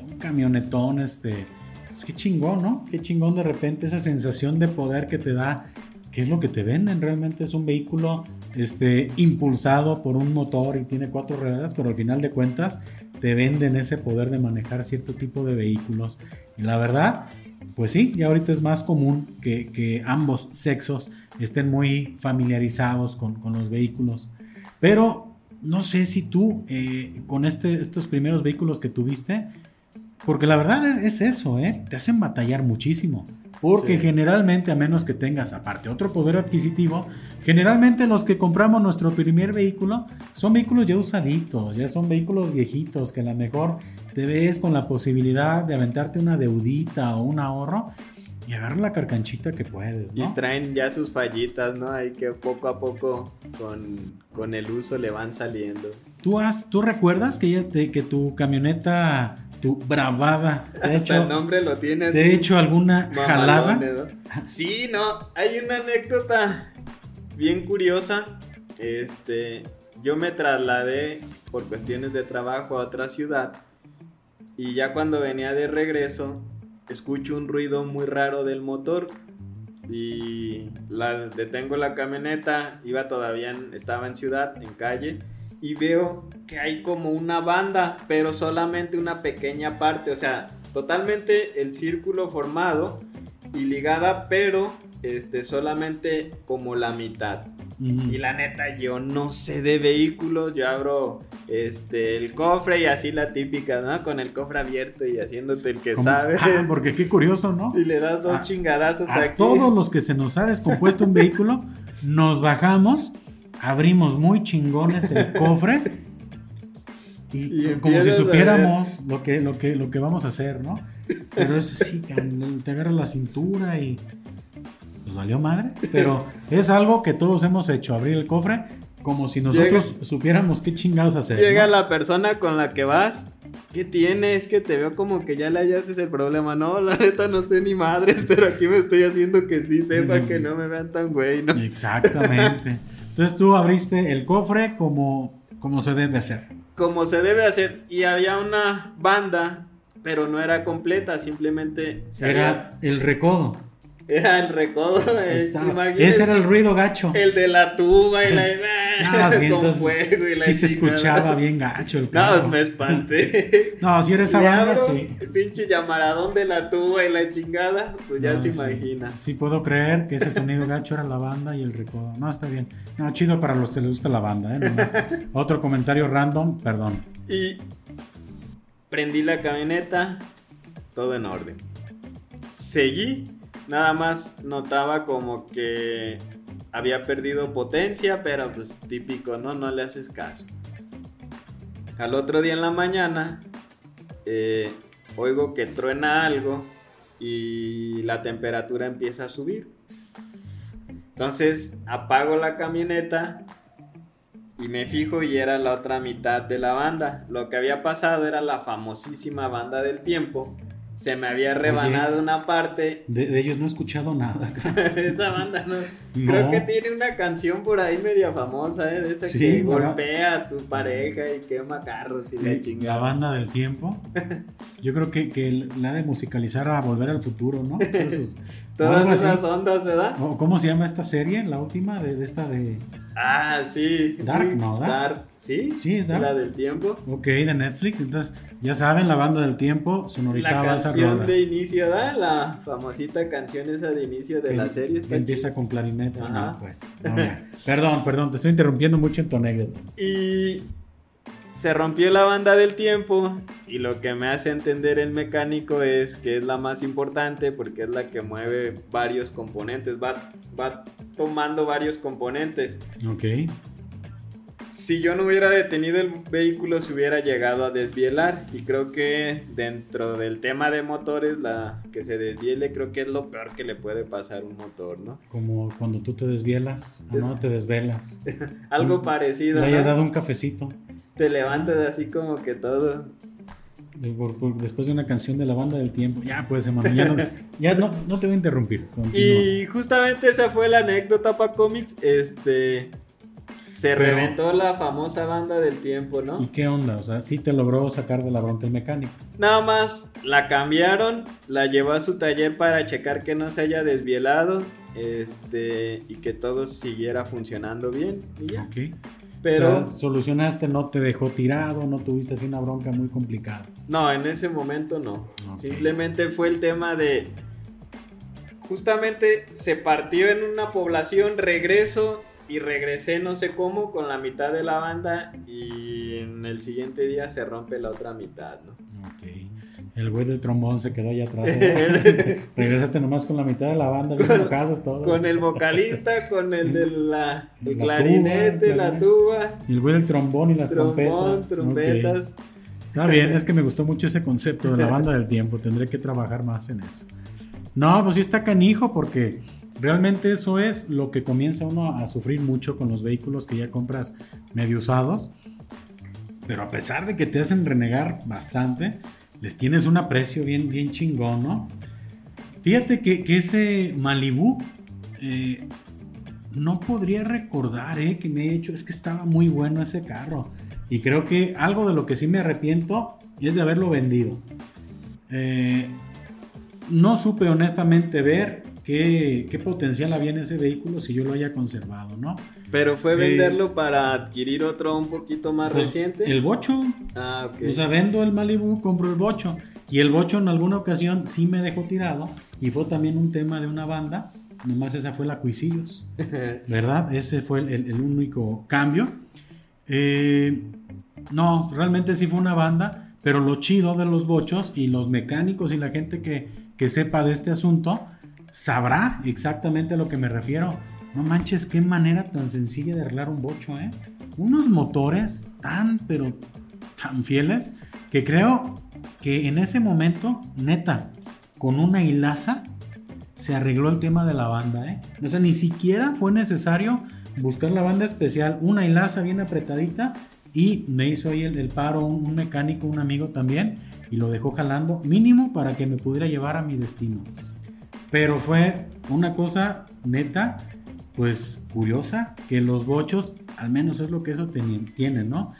un camionetón, este, Pues qué chingón, ¿no? Qué chingón de repente esa sensación de poder que te da, que es lo que te venden. Realmente es un vehículo este, impulsado por un motor y tiene cuatro ruedas, pero al final de cuentas te venden ese poder de manejar cierto tipo de vehículos. Y la verdad, pues sí, y ahorita es más común que, ambos sexos estén muy familiarizados con, los vehículos. Pero no sé si tú, eh, con este, estos primeros vehículos que tuviste, porque la verdad es, eso, ¿eh? te hacen batallar muchísimo. Porque generalmente, a menos que tengas aparte otro poder adquisitivo, generalmente los que compramos nuestro primer vehículo son vehículos ya usaditos, ya son vehículos viejitos que a lo mejor te ves con la posibilidad de aventarte una deudita o un ahorro y agarrar la carcanchita que puedes, ¿no? Y traen ya sus fallitas, ¿no? Ahí que poco a poco con, el uso le van saliendo. ¿Tú, has, tú recuerdas que, ya que tu camioneta tu bravada. ¿Te hecho, el nombre lo tienes. ¿Te he hecho alguna jalada? Sí, no, hay una anécdota bien curiosa. Este, yo me trasladé por cuestiones de trabajo a otra ciudad y ya cuando venía de regreso escucho un ruido muy raro del motor y la detengo la camioneta, iba todavía estaba en ciudad, en calle y veo que hay como una banda, pero solamente una pequeña parte, o sea, totalmente el círculo formado y ligada, pero este solamente como la mitad. Y la neta, yo no sé de vehículos, yo abro este el cofre y así la típica, ¿no? Con el cofre abierto y haciéndote el que sabe. Ah, porque qué curioso, ¿no? Y le das dos chingadazos a Todos los que se nos ha descompuesto un vehículo, nos bajamos abrimos muy chingones el cofre y, como si supiéramos lo que, lo, que, lo que vamos a hacer, ¿no? Pero es así, te agarra la cintura y pues valió madre. Pero es algo que todos hemos hecho, abrir el cofre como si nosotros supiéramos qué chingados hacer. Llega la persona con la que vas. ¿Qué tienes? Que te veo como que ya le hallaste el problema. No, la neta no sé ni madres, pero aquí me estoy haciendo que sí sepa que no me vean tan güey, ¿no? Exactamente. Entonces tú abriste el cofre como, como se debe hacer. Como se debe hacer. Y había una banda, pero no era completa, simplemente... era el recodo. Era el recodo. Ese era el ruido gacho. El de la tuba y la. Ah, con fuego y la. Sí, se escuchaba bien gacho el carro. No, me espanté. no, si era esa banda, sí. El pinche llamaradón de la tuba y la chingada, pues ya se imagina. Sí, puedo creer que ese sonido gacho era la banda y el recodo. No, está bien. No, chido para los que les gusta la banda, ¿eh? otro comentario random, perdón. Y prendí la camioneta, todo en orden. Seguí nada más notaba como que había perdido potencia, pero pues típico, ¿no? No le haces caso. Al otro día en la mañana, eh, oigo que truena algo y la temperatura empieza a subir. Entonces apago la camioneta y me fijo y era la otra mitad de la banda. Lo que había pasado era la famosísima banda del tiempo se me había rebanado una parte. De, ellos no he escuchado nada. esa banda no. Creo que tiene una canción por ahí media famosa, ¿eh? De esa que golpea a tu pareja y quema carros y la chingada. La banda del tiempo. Yo creo que, que la de musicalizar a Volver al Futuro, ¿no? Todas esas ondas, ¿verdad? ¿Cómo se llama esta serie? La última de, esta de. Ah, sí. Dark, ¿no? Dark. ¿Sí? Sí, es Dark. La del tiempo. Ok, de Netflix. Entonces, ya saben, la banda del tiempo sonorizaba esa La canción de inicio, ¿da? La famosita canción esa de inicio de la serie. Que empieza con clarinete. No, pues. perdón, perdón, te estoy interrumpiendo mucho en tu anécdota. Y se rompió la banda del tiempo y lo que me hace entender el mecánico es que es la más importante porque es la que mueve varios componentes, va, va tomando varios componentes. Ok. Si yo no hubiera detenido el vehículo se hubiera llegado a desvielar y creo que dentro del tema de motores la que se desviele creo que es lo peor que le puede pasar a un motor, ¿no? Como cuando tú te desvielas, no te desvelas. Algo parecido. Le hayas dado un cafecito te levantas así como que todo. después de una canción de la banda del tiempo. Ya, pues, hermano, ya no, no, te voy a interrumpir. Y justamente esa fue la anécdota para cómics. Este. Se reventó la famosa banda del tiempo, ¿no? ¿Y qué onda? O sea, sí te logró sacar de la bronca el mecánico. Nada más la cambiaron, la llevó a su taller para checar que no se haya desvielado este, y que todo siguiera funcionando bien. Y ya. Ok. Pero solucionaste, no te dejó tirado, no tuviste así una bronca muy complicada. No, en ese momento no. Simplemente fue el tema de justamente se partió en una población, regreso y regresé no sé cómo con la mitad de la banda y en el siguiente día se rompe la otra mitad, ¿no? Ok. El güey del trombón se quedó allá atrás. Regresaste nomás con la mitad de la banda, bien con, el vocalista, con el de la, el clarinete, la tuba. Y el güey del trombón y las trombón, trompetas. Está bien, es que me gustó mucho ese concepto de la banda del tiempo. Tendré que trabajar más en eso. No, pues sí está canijo porque realmente eso es lo que comienza uno a sufrir mucho con los vehículos que ya compras medio usados. Pero a pesar de que te hacen renegar bastante, les tienes un aprecio bien, bien chingón, ¿no? Fíjate que, ese Malibu, eh, no podría recordar eh, que me he hecho, es que estaba muy bueno ese carro. Y creo que algo de lo que sí me arrepiento es de haberlo vendido. Eh, no supe honestamente ver qué, potencial había en ese vehículo si yo lo haya conservado, ¿no? Pero fue eh, venderlo para adquirir otro un poquito más pues, reciente. El bocho. Ah, ok. O sea, vendo el Malibu, compro el bocho. Y el bocho en alguna ocasión sí me dejó tirado. Y fue también un tema de una banda. Nomás esa fue la Cuisillos. ¿Verdad? Ese fue el, único cambio. Eh, no, realmente sí fue una banda. Pero lo chido de los bochos y los mecánicos y la gente que, que sepa de este asunto sabrá exactamente a lo que me refiero. No manches, qué manera tan sencilla de arreglar un bocho, ¿eh? Unos motores tan, pero tan fieles, que creo que en ese momento, neta, con una hilaza, se arregló el tema de la banda, ¿eh? O sea, ni siquiera fue necesario buscar la banda especial, una hilaza bien apretadita, y me hizo ahí el, paro un mecánico, un amigo también, y lo dejó jalando, mínimo para que me pudiera llevar a mi destino. Pero fue una cosa neta, pues curiosa, que los bochos, al menos es lo que eso tienen, ¿no?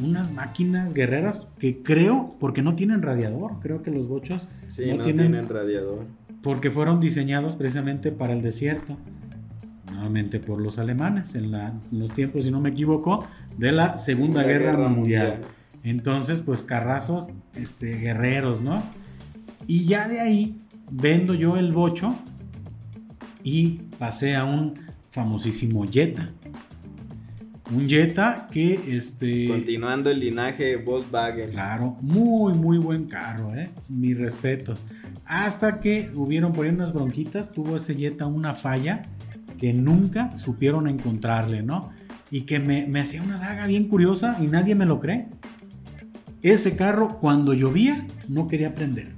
Unas máquinas guerreras que creo, porque no tienen radiador, creo que los bochos no, tienen, radiador. Porque fueron diseñados precisamente para el desierto nuevamente por los alemanes en, los tiempos, si no me equivoco, de la Segunda, Guerra, mundial. Entonces, pues carrazos este, guerreros, ¿no? Y ya de ahí vendo yo el bocho y pasé a un famosísimo Jetta. Un Jetta que este... Continuando el linaje Volkswagen. Claro, muy, muy buen carro, ¿eh? Mis respetos. Hasta que hubieron por ahí unas bronquitas, tuvo ese Jetta una falla que nunca supieron encontrarle, ¿no? Y que me, me hacía una daga bien curiosa y nadie me lo cree. Ese carro cuando llovía no quería prender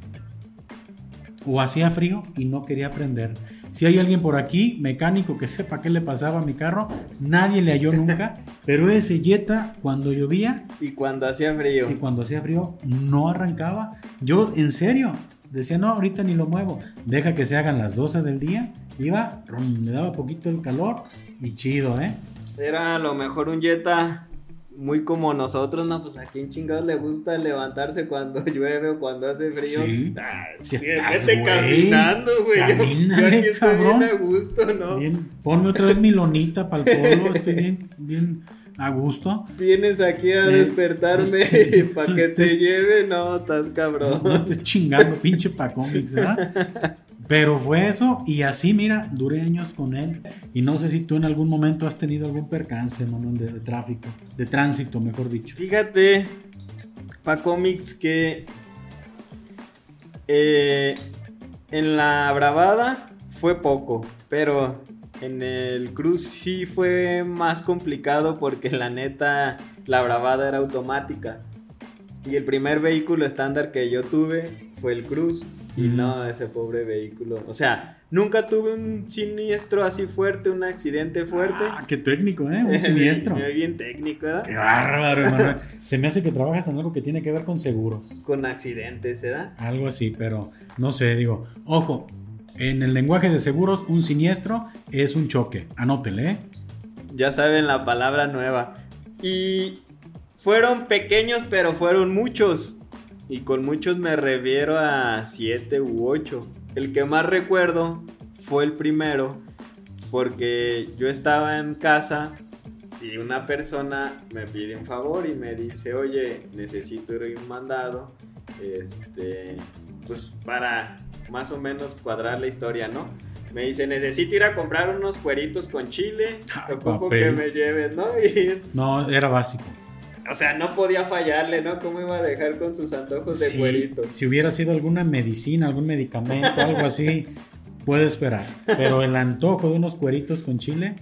o hacía frío y no quería prender. Si hay alguien por aquí, mecánico, que sepa qué le pasaba a mi carro, nadie le halló nunca, pero ese Jetta cuando llovía... Y cuando hacía frío. Y cuando hacía frío no arrancaba. Yo, en serio, decía, no, ahorita ni lo muevo, deja que se hagan las 12 del día, iba, le daba poquito el calor y chido, ¿eh? Era a lo mejor un Jetta muy como nosotros, ¿no? Pues a quién chingados le gusta levantarse cuando llueve o cuando hace frío. Sí. Ah, sí, vete caminando, güey. Yo, aquí estoy bien a gusto, ¿no? Bien. Ponme otra vez mi lonita para el polo, estoy bien, bien a gusto. Vienes aquí a despertarme para que te lleve, no, estás cabrón. No, estés chingando, pinche pa' cómics, ¿verdad? Pero fue eso y así, mira, duré años con él. Y no sé si tú en algún momento has tenido algún percance, de, tráfico, de tránsito, mejor dicho. Fíjate, pa' cómics que eh, en la bravada fue poco, pero en el cruz sí fue más complicado porque la neta la bravada era automática. Y el primer vehículo estándar que yo tuve fue el cruz. Y no, ese pobre vehículo. O sea, nunca tuve un siniestro así fuerte, un accidente fuerte. Ah, qué técnico, ¿eh? Un siniestro. bien técnico, ¿eh? Qué bárbaro, hermano. Se me hace que trabajas en algo que tiene que ver con seguros. Con accidentes, ¿verdad? Algo así, pero no sé, digo, ojo, en el lenguaje de seguros, un siniestro es un choque. Anótele, ¿eh? Ya saben la palabra nueva. Y fueron pequeños, pero fueron muchos. Y con muchos me refiero a siete u ocho. El que más recuerdo fue el primero, porque yo estaba en casa y una persona me pide un favor y me dice, oye, necesito ir a un mandado, este, pues para más o menos cuadrar la historia, ¿no? Me dice, necesito ir a comprar unos cueritos con chile, Ah, poco papel. que me lleves, ¿no? Y es- No, era básico. O sea, no podía fallarle, ¿no? ¿Cómo iba a dejar con sus antojos de Si- cueritos? Si hubiera sido alguna medicina, algún medicamento, algo así, puede esperar. Pero el antojo de unos cueritos con chile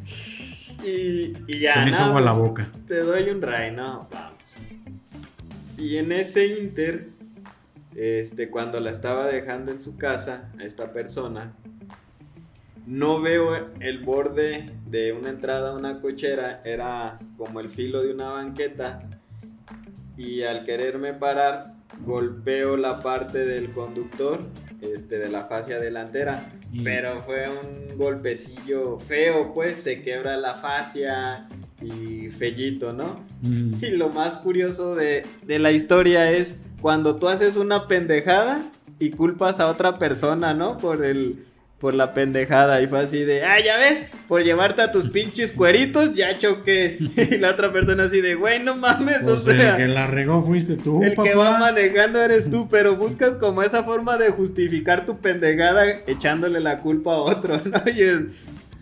Y, y ya, se me hizo no, agua a la pues, boca. Te doy un ray, no, vamos. Y en ese inter, este, cuando la estaba dejando en su casa, a esta persona, no veo el borde de una entrada a una cochera, era como el filo de una banqueta, y al quererme parar, golpeo la parte del conductor, este, de la fascia delantera, Y- pero fue un golpecillo feo, pues se quebra la fascia y fellito, ¿no? Mm. Y lo más curioso de, de la historia es cuando tú haces una pendejada y culpas a otra persona, ¿no? Por el por la pendejada y fue así de, ah, ya ves, por llevarte a tus pinches cueritos ya choqué. Y la otra persona así de, güey, no mames, o, O sea, el que la regó fuiste tú, el que va manejando eres tú, pero buscas como esa forma de justificar tu pendejada echándole la culpa a otro, ¿no? Y es,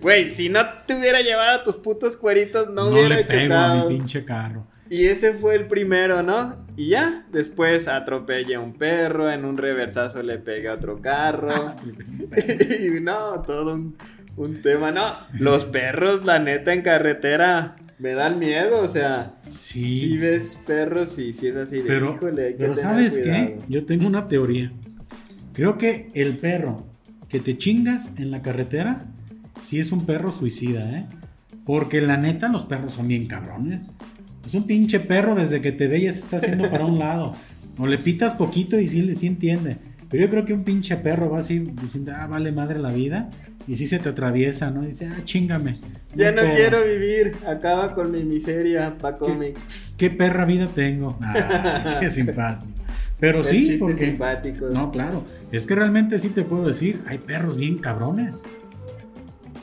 güey, si no te hubiera llevado a tus putos cueritos, no, no hubiera le pego a chocado. mi pinche carro. Y ese fue el primero, ¿no? Y ya, después atropellé a un perro, en un reversazo le pegué a otro carro. y no, todo un, un tema. No, los perros, la neta, en carretera me dan miedo, o sea. Sí. Si ves perros y si es así de Pero, híjole, hay que pero tener ¿sabes cuidado. qué? Yo tengo una teoría. Creo que el perro que te chingas en la carretera, sí es un perro suicida, ¿eh? Porque la neta, los perros son bien cabrones. Es un pinche perro desde que te ve ya se está haciendo para un lado. O le pitas poquito y sí, sí entiende. Pero yo creo que un pinche perro va así diciendo, ah, vale madre la vida. Y sí se te atraviesa, ¿no? Dice, ah, chingame. Ya no quiero vivir, acaba con mi miseria, pa' cómics. ¿Qué perra vida tengo? Ah, qué simpático. Pero El sí, porque... simpático. No, claro. Es que realmente sí te puedo decir, hay perros bien cabrones.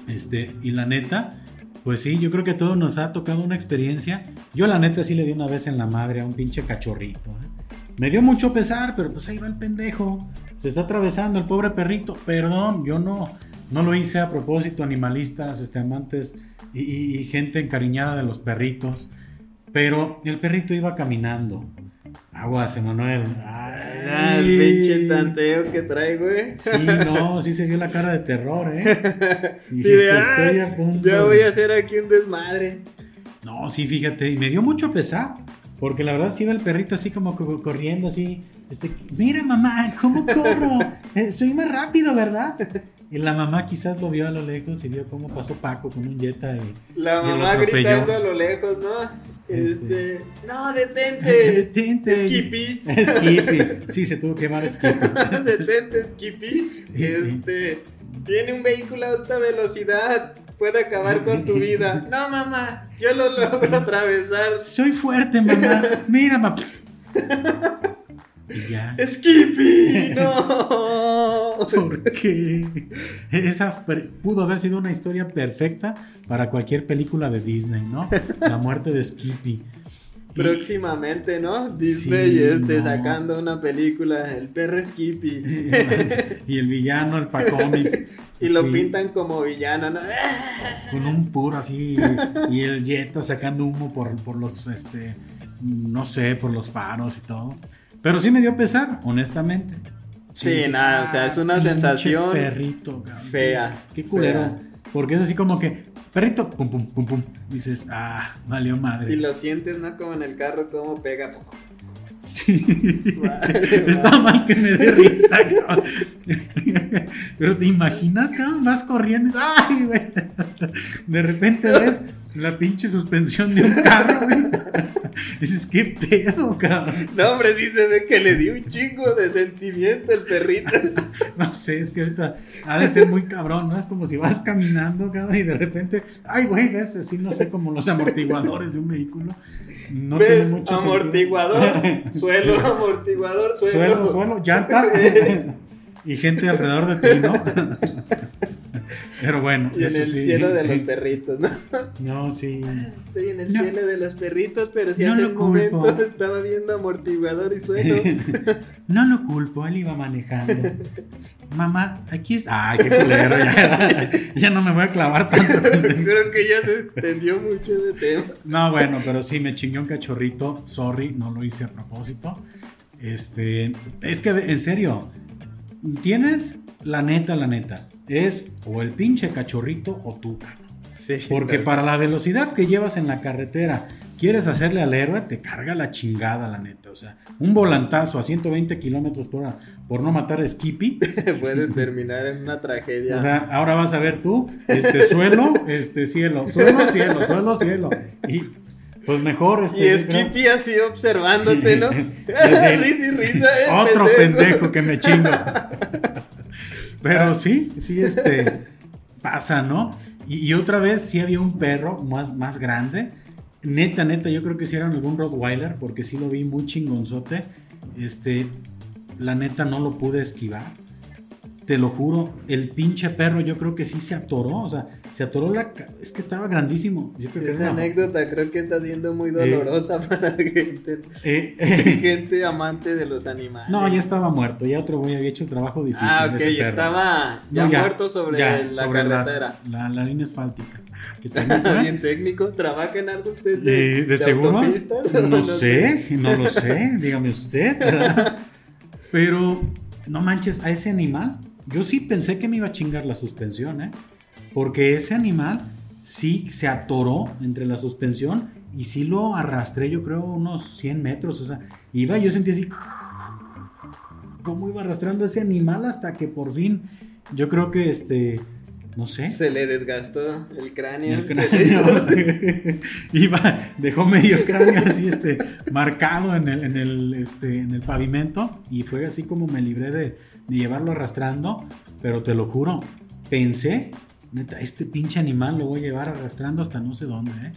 Este, y la neta, pues sí, yo creo que a todos nos ha tocado una experiencia. Yo la neta sí le di una vez en la madre a un pinche cachorrito. ¿eh? Me dio mucho pesar, pero pues ahí va el pendejo. Se está atravesando el pobre perrito. Perdón, yo no, no lo hice a propósito, animalistas, este, amantes y, y- y gente encariñada de los perritos. Pero el perrito iba caminando. Aguas, Emanuel. Ah, el pinche tanteo que trae, güey. Sí, no, sí se vio la cara de terror, ¿eh? Sí, de, ah, "Estoy a punto ya de-". voy a hacer aquí un desmadre. No, sí, fíjate, y me dio mucho pesar, porque la verdad sí iba el perrito así como co- corriendo así, este, mira mamá, ¿cómo corro? Eh, soy más rápido, ¿verdad? Y la mamá quizás lo vio a lo lejos y vio cómo pasó Paco con un Jetta y... La mamá gritando a lo lejos, ¿no? Este. Este. No, detente. Detente. Skippy. Skippy. Sí, se tuvo que llamar Skippy. detente, Skippy. Este. Viene un vehículo a alta velocidad. Puede acabar con tu vida. No, mamá. Yo lo logro atravesar. Soy fuerte, mamá. Mira, mamá. Y ya. Skippy. No. Porque esa per- pudo haber sido una historia perfecta para cualquier película de Disney, ¿no? La muerte de Skippy. Próximamente, ¿no? Disney Sí, este, no. sacando una película, El perro Skippy. y el villano, el Pacomics. Y lo sí, pintan como villano, ¿no? Con un puro así. Y el Jetta sacando humo por, por los, este, no sé, por los faros y todo. Pero sí me dio pesar, honestamente. Sí, dije, nada, o sea, es una sensación perrito, cabrón. fea, Qué culero. fea. Porque es así como que, perrito, pum, pum, pum, pum. Dices, ah, valió madre. Y lo sientes, ¿no? Como en el carro, como pega. Sí. Vale, Está mal que me dé risa, cabrón. Pero te imaginas, cabrón, vas corriendo ¡ay, güey! De repente ves la pinche suspensión de un carro, güey. Dices, ¿qué pedo, cabrón? No, hombre, sí se ve que le dio un chingo de sentimiento el perrito. No sé, es que ahorita ha de ser muy cabrón, ¿no? Es como si vas caminando, cabrón, y de repente, ay, güey, ves así, no sé, como los amortiguadores de un vehículo. No ¿Ves? tiene mucho amortiguador, suelo, amortiguador, suelo. Suelo, suelo, llanta. y gente alrededor de ti, ¿no? Pero bueno, Y en eso el sí. cielo de los perritos, ¿no? No, sí. Estoy en el No. cielo de los perritos, pero si No hace lo un momento culpo. estaba viendo amortiguador y suelo. No lo culpo, él iba manejando. Mamá, aquí es. Ay, qué culero. Ya, ya no me voy a clavar tanto. Creo que ya se extendió mucho ese tema. No, bueno, pero sí, me chingué un cachorrito. Sorry, no lo hice a propósito. Este. Es que, en serio, tienes la neta, la neta. Es o el pinche cachorrito o tú. Sí. Porque para la velocidad que llevas en la carretera, quieres hacerle al héroe, te carga la chingada, la neta. O sea, un volantazo a 120 kilómetros por hora por no matar a Skippy. puedes terminar en una tragedia. O sea, ahora vas a ver tú, este suelo, este cielo, suelo, cielo, suelo, cielo. Y pues mejor y este. creo- Skippy así observándote, ¿no? Risa y risa, eh, Otro pendejo que me chingo. Pero sí, sí, este pasa, ¿no? Y, y otra vez sí había un perro más, más grande. Neta, neta, yo creo que era algún Rottweiler, porque sí lo vi muy chingonzote. Este, la neta no lo pude esquivar. Te lo juro, el pinche perro yo creo que sí se atoró, o sea, se atoró la... Es que estaba grandísimo. Yo creo que Esa era una- anécdota creo que está siendo muy dolorosa para gente, Eh, gente amante de los animales. no, ya estaba muerto, ya otro güey había hecho el trabajo difícil. Ah, ok, ese perro. estaba ya, No, muerto sobre ya, la sobre las- carretera. la, la línea asfáltica. Ah, qué ¿eh? Bien técnico, ¿trabaja en algo usted de, Eh, ¿De seguro? No sé, no lo sé, dígame usted. ¿verdad? Pero, no manches, a ese animal, yo sí pensé que me iba a chingar la suspensión, ¿eh? Porque ese animal sí se atoró entre la suspensión y sí lo arrastré, yo creo, unos 100 metros. O sea, iba, yo sentí así. ¿Cómo iba arrastrando ese animal hasta que por fin, yo creo que este. No sé. Se le desgastó el cráneo. El cráneo. Iba, dejó medio cráneo así, este, marcado en el, en el, este, en el pavimento. Y fue así como me libré de, de llevarlo arrastrando. Pero te lo juro, pensé, neta, este pinche animal lo voy a llevar arrastrando hasta no sé dónde, ¿eh?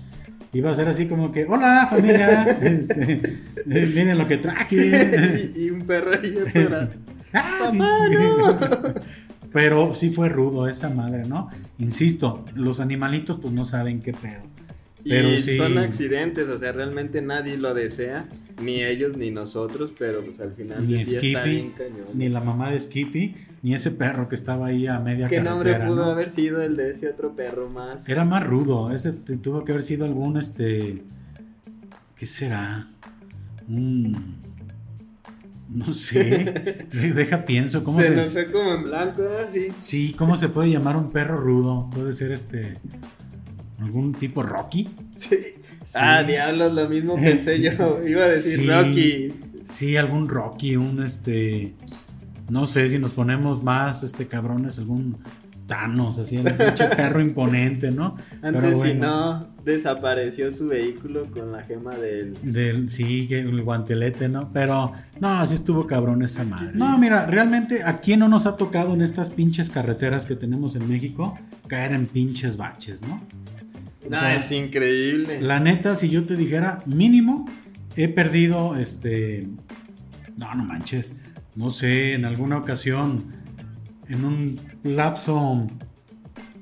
Iba a ser así como que, hola familia, este, eh, miren lo que traje. y, y un perro ahí atorado. Ah, Papá, no. Pero sí fue rudo esa madre, ¿no? Insisto, los animalitos pues no saben qué pedo. Pero y sí. son accidentes, o sea, realmente nadie lo desea, ni ellos ni nosotros, pero pues al final Ni día está Skippy, bien cañón. ni la mamá de Skippy, ni ese perro que estaba ahí a media ¿Qué nombre pudo ¿no? haber sido el de ese otro perro más? Era más rudo, ese tuvo que haber sido algún este ¿qué será? Un no sé, deja pienso cómo se, se, nos fue como en blanco, así. Sí, ¿cómo se puede llamar un perro rudo? Puede ser este algún tipo Rocky. Sí. Ah, diablos, lo mismo pensé yo. Iba a decir Sí. Rocky. Sí, algún Rocky, un este. No sé si nos ponemos más este cabrones, algún Thanos, así el pinche perro imponente, ¿no? Antes, si no, desapareció su vehículo con la gema del. Del, sí, que el guantelete, ¿no? Pero no, así estuvo cabrón esa madre. No, mira, realmente a quién no nos ha tocado en estas pinches carreteras que tenemos en México caer en pinches baches, ¿no? O No, sea, es increíble. La neta, si yo te dijera, mínimo, he perdido, este, no, no manches, no sé, en alguna ocasión, en un lapso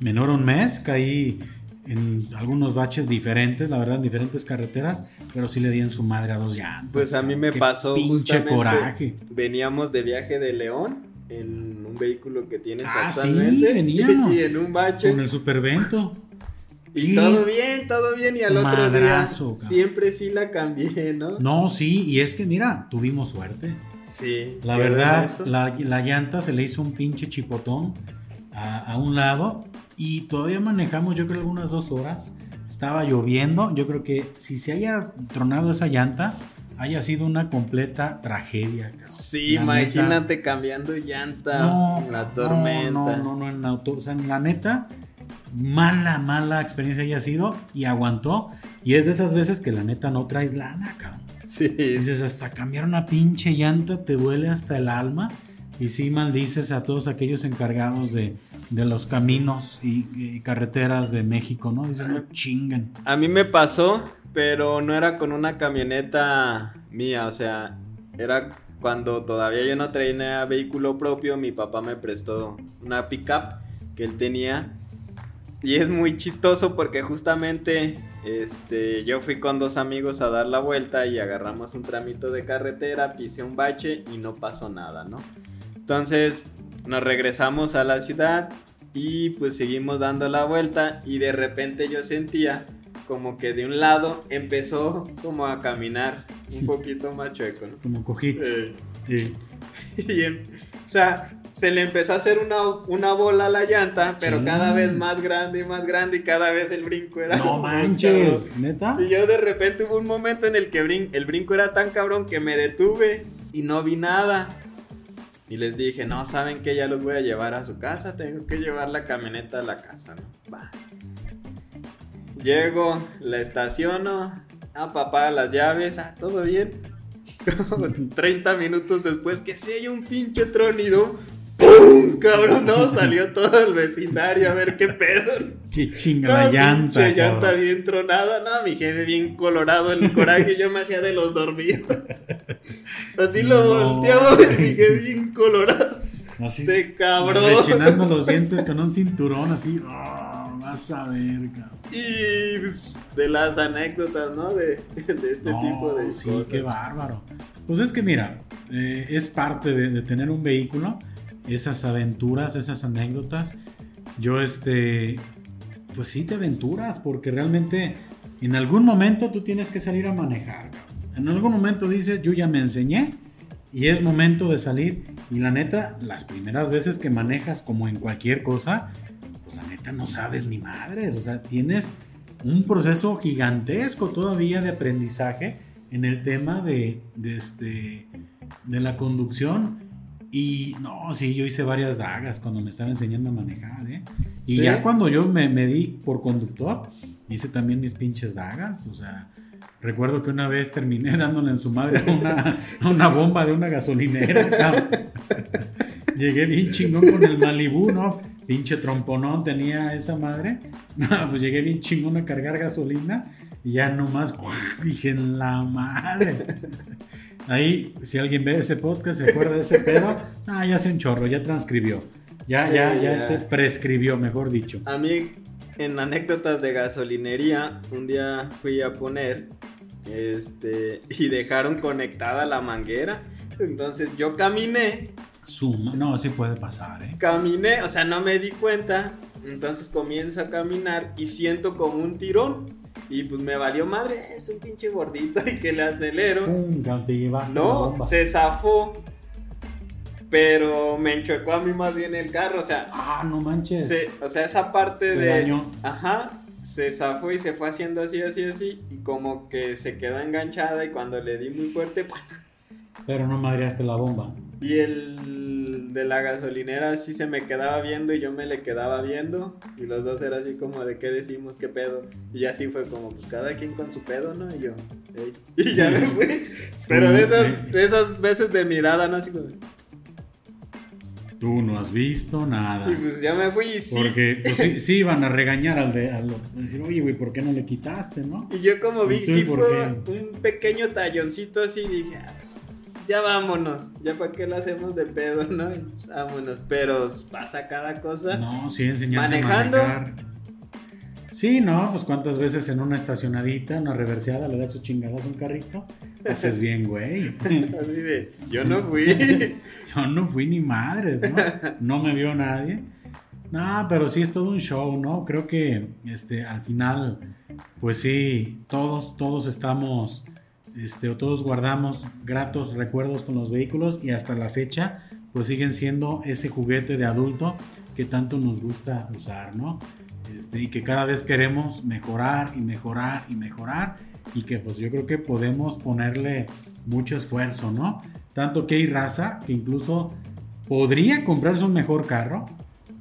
menor a un mes, caí en algunos baches diferentes, la verdad, en diferentes carreteras, pero sí le di en su madre a dos llantas. Pues a mí me pasó pinche coraje. Veníamos de viaje de León en un vehículo que tienes Ah, sí, actualmente. veníamos. Y en un bache. Con el supervento. Y Sí. todo bien, todo bien. Y al otro día cabrón. siempre sí la cambié, ¿no? No, sí, y es que mira, tuvimos suerte. Sí. La verdad, la, la llanta se le hizo un pinche chipotón a, a un lado y todavía manejamos yo creo algunas dos horas. Estaba lloviendo, yo creo que si se haya tronado esa llanta, haya sido una completa tragedia. cabrón. Sí, La imagínate cambiando llanta no, en la no, tormenta. No, no, no, en auto, o sea, en la neta, mala, mala experiencia haya sido y aguantó. Y es de esas veces que la neta no traes lana, cabrón. Sí. Dices, hasta cambiar una pinche llanta te duele hasta el alma. Y sí maldices a todos aquellos encargados de, de los caminos y, y carreteras de México, ¿no? Dices, no chingan. A mí me pasó, pero no era con una camioneta mía, o sea, era cuando todavía yo no traía vehículo propio, mi papá me prestó una pickup que él tenía. Y es muy chistoso porque justamente este, yo fui con dos amigos a dar la vuelta y agarramos un tramito de carretera, pisé un bache y no pasó nada, ¿no? Entonces nos regresamos a la ciudad y pues seguimos dando la vuelta y de repente yo sentía como que de un lado empezó como a caminar un poquito más chueco, ¿no? Como cojito. Eh, Sí. y o sea, se le empezó a hacer una, una bola a la llanta, pero Sí. cada vez más grande y más grande y cada vez el brinco era No manches, neta. Y yo de repente hubo un momento en el que brin- el brinco era tan cabrón que me detuve y no vi nada. Y les dije, no, ¿saben que Ya los voy a llevar a su casa, tengo que llevar la camioneta a la casa, ¿no? Va. Llego, la estaciono, ah, papá, las llaves, ah, todo bien. Como 30 minutos después, que se oye un pinche tronido. ¡Pum! Cabrón, no, salió todo el vecindario a ver qué pedo. Qué chinga No, la llanta. pinche llanta bien tronada, no, mi jefe bien colorado el coraje, yo me hacía de los dormidos. Así lo No. volteaba mi jefe bien colorado. Así, Este cabrón. Rechinando los dientes con un cinturón así. ah, vas a ver, cabrón. Y pues, de las anécdotas, ¿no? De, de este No, tipo de sí, cosas. qué bárbaro. Pues es que mira, eh, es parte de, de tener un vehículo, esas aventuras, esas anécdotas. Yo, este, pues sí te aventuras, porque realmente en algún momento tú tienes que salir a manejar. En algún momento dices, yo ya me enseñé y es momento de salir. Y la neta, las primeras veces que manejas, como en cualquier cosa, pues la neta no sabes ni madres. O sea, tienes un proceso gigantesco todavía de aprendizaje en el tema de, este, de la conducción. Y no, sí, yo hice varias dagas cuando me estaba enseñando a manejar, ¿eh? Y ¿Sí? ya cuando yo me, me di por conductor, hice también mis pinches dagas. O sea, recuerdo que una vez terminé dándole en su madre a una, una bomba de una gasolinera. Llegué bien chingón con el Malibú, ¿no? Pinche tromponón tenía esa madre. No, pues llegué bien chingón a cargar gasolina y ya nomás dije la madre. Ahí, si alguien ve ese podcast, se acuerda de ese pedo, ah, ya se un chorro, ya transcribió. Ya, Sí, ya, ya, ya. este prescribió, mejor dicho. A mí, en anécdotas de gasolinería, un día fui a poner este y dejaron conectada la manguera. Entonces yo caminé, Suma, no, sí puede pasar, ¿eh? caminé, o sea, no me di cuenta. Entonces comienzo a caminar y siento como un tirón. Y pues me valió madre, es un pinche gordito y que le acelero. Pum, te llevaste la No, bomba. se zafó. Pero me enchuecó a mí más bien el carro, o sea, Ah, no manches. se- o sea, esa parte Se de. dañó. Ajá. Se zafó y se fue haciendo así, así, así. Y como que se quedó enganchada. Y cuando le di muy fuerte. ¡pua! Pero no madreaste la bomba. Y el de la gasolinera así se me quedaba viendo. Y yo me le quedaba viendo. Y los dos era así como de qué decimos, qué pedo. Y así fue como, pues cada quien con su pedo, ¿no? Y yo, "Ey". Y ya me fui. Pero de esas, de esas veces de mirada, ¿no? Así como. Tú no has visto nada. Y pues ya me fui y sí. Porque pues, sí, sí iban a regañar al de al decir, oye, güey, ¿por qué no le quitaste, no? Y yo como vi, ¿Y tú sí fue un pequeño talloncito así, dije, "Ah, pues, ya vámonos, ya para qué lo hacemos de pedo, ¿no? Pues, vámonos, pero pasa cada cosa. No, sí, enseñarse ¿Manejando? a manejar. Sí, no, pues cuántas veces en una estacionadita, una reverseada, le das su chingadas a un carrito. Haces bien, güey. Así de, yo no fui. Yo no fui ni madres, ¿no? No me vio nadie. No, pero sí es todo un show, ¿no? Creo que este, al final, pues sí, todos, todos estamos, este, o todos guardamos gratos recuerdos con los vehículos y hasta la fecha, pues siguen siendo ese juguete de adulto que tanto nos gusta usar, ¿no? Este, y que cada vez queremos mejorar y mejorar y mejorar y que pues yo creo que podemos ponerle mucho esfuerzo, ¿no? Tanto que hay raza que incluso podría comprarse un mejor carro,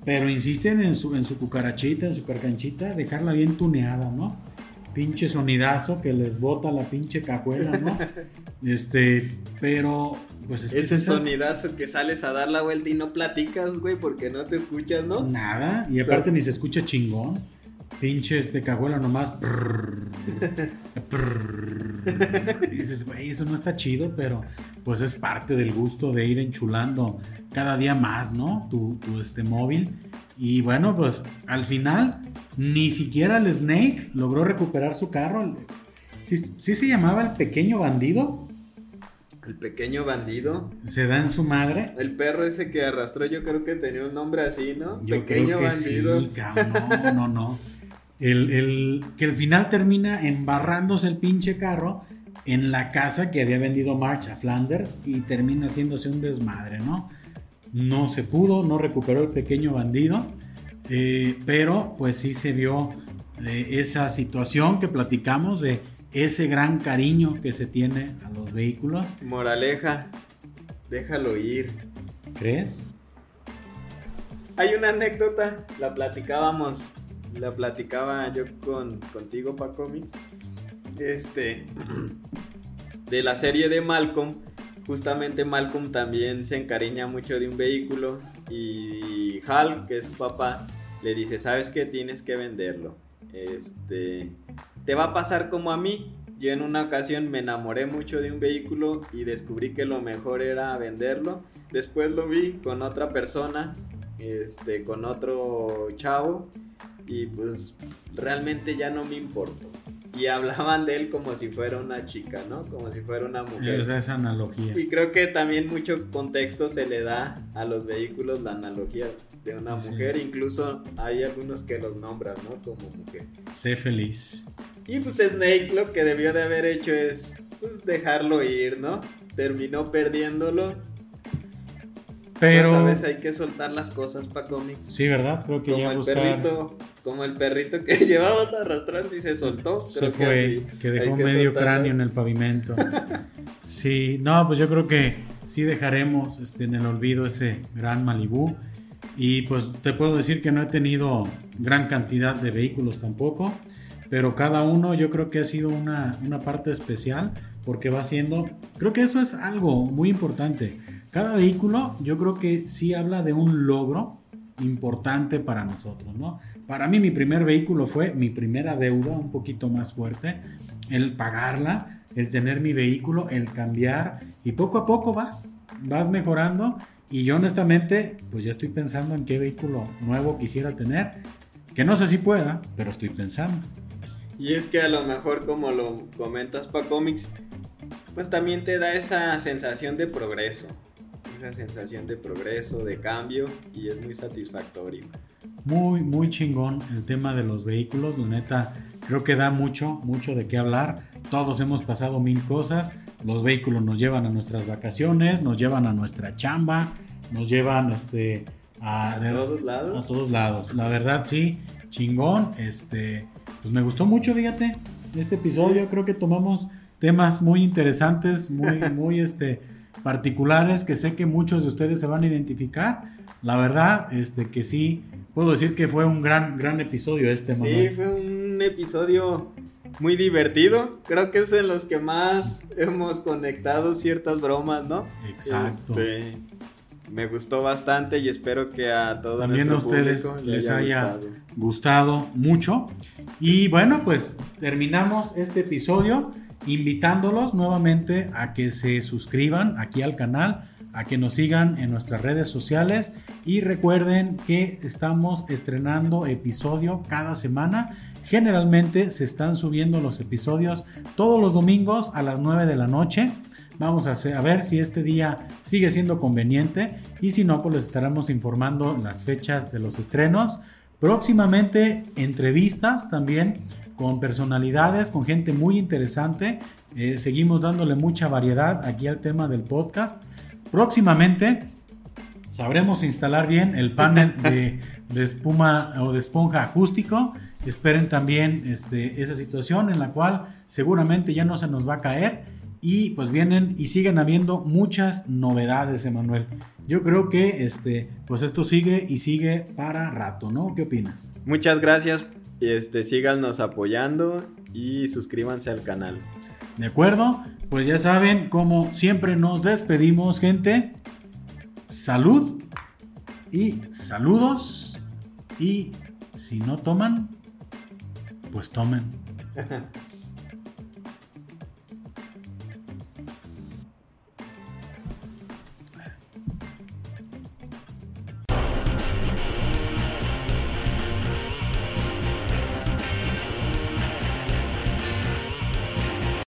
pero insisten en su, en su cucarachita, en su carcanchita, dejarla bien tuneada, ¿no? Pinche sonidazo que les bota la pinche cajuela, ¿no? este, pero pues es que Ese sonidazo que sales a dar la vuelta y no platicas, güey, porque no te escuchas, ¿no? Nada, y aparte ni se escucha chingón. Pinche este cajuela nomás. y dices, güey, eso no está chido, pero pues es parte del gusto de ir enchulando cada día más, ¿no? Tu, tu este móvil. Y bueno, pues al final ni siquiera el Snake logró recuperar su carro. ¿Sí, sí se llamaba el pequeño bandido? El pequeño bandido. Se da en su madre. El perro ese que arrastró, yo creo que tenía un nombre así, ¿no? Yo pequeño creo que bandido. Sí, cabrón, no, no, no. El, el- que al final termina embarrándose el pinche carro en la casa que había vendido March a Flanders y termina haciéndose un desmadre, ¿no? No se pudo, no recuperó el pequeño bandido, eh, pero pues sí se vio eh, esa situación que platicamos de ese gran cariño que se tiene a los vehículos, Moraleja, déjalo ir. ¿crees? Hay una anécdota, la platicábamos, la platicaba yo con, contigo, Paco Mix. Este, de la serie de Malcolm, justamente Malcolm también se encariña mucho de un vehículo y Hal, que es su papá, le dice, ¿sabes qué? Tienes que venderlo. Este, te va a pasar como a mí. Yo en una ocasión me enamoré mucho de un vehículo y descubrí que lo mejor era venderlo. Después lo vi con otra persona, este, con otro chavo y pues realmente ya no me importó. Y hablaban de él como si fuera una chica, ¿no? Como si fuera una mujer. Esa es analogía. Y creo que también mucho contexto se le da a los vehículos la analogía de una Sí. mujer. Incluso hay algunos que los nombran, ¿no? Como mujer. Sé feliz. Y pues Snake lo que debió de haber hecho es pues dejarlo ir, ¿no? Terminó perdiéndolo. Pero... a veces hay que soltar las cosas para cómics. Sí, ¿verdad? Creo que Como ya el buscar... perrito, como el perrito que llevabas arrastrando y se soltó. se Creo fue, que dejó que medio cráneo en el pavimento. Sí, no, pues yo creo que sí dejaremos este, en el olvido ese gran Malibú. Y pues te puedo decir que no he tenido gran cantidad de vehículos tampoco, pero cada uno yo creo que ha sido una, una parte especial porque va siendo, creo que eso es algo muy importante. Cada vehículo yo creo que sí habla de un logro importante para nosotros, ¿no? Para mí mi primer vehículo fue mi primera deuda un poquito más fuerte, el pagarla, el tener mi vehículo, el cambiar y poco a poco vas, vas mejorando y yo honestamente pues ya estoy pensando en qué vehículo nuevo quisiera tener, que no sé si pueda, pero estoy pensando. Y es que a lo mejor como lo comentas para cómics, pues también te da esa sensación de progreso. Esa sensación de progreso, de cambio y es muy satisfactorio. Muy, muy chingón el tema de los vehículos. La neta, creo que da mucho, mucho de qué hablar. Todos hemos pasado mil cosas. Los vehículos nos llevan a nuestras vacaciones, nos llevan a nuestra chamba, nos llevan este, a, A todos lados. A todos lados. La verdad, sí, chingón. Este, pues me gustó mucho, fíjate, este episodio. Creo que tomamos temas muy interesantes, muy, muy este, particulares que sé que muchos de ustedes se van a identificar. La verdad, este, que sí, puedo decir que fue un gran, gran episodio este, Sí, Manuel. fue un episodio muy divertido. Creo que es en los que más hemos conectado ciertas bromas, ¿no? Exacto. Este, me gustó bastante y espero que a todos También a ustedes les haya gustado. gustado mucho. Y bueno, pues terminamos este episodio invitándolos nuevamente a que se suscriban aquí al canal, a que nos sigan en nuestras redes sociales y recuerden que estamos estrenando episodio cada semana. Generalmente se están subiendo los episodios todos los domingos a las 9 de la noche. Vamos a, a ver si este día sigue siendo conveniente y si no, pues les estaremos informando las fechas de los estrenos. Próximamente entrevistas también con personalidades, con gente muy interesante. Eh, seguimos dándole mucha variedad aquí al tema del podcast. Próximamente sabremos instalar bien el panel de, de espuma o de esponja acústico. Esperen también este, esa situación en la cual seguramente ya no se nos va a caer. Y pues vienen y siguen habiendo muchas novedades, Emanuel. yo creo que este, pues esto sigue y sigue para rato, ¿no? ¿Qué opinas? Muchas gracias, este, síganos apoyando y suscríbanse al canal. ¿De acuerdo? Pues ya saben, como siempre nos despedimos, gente. Salud y saludos. Y si no toman, pues tomen.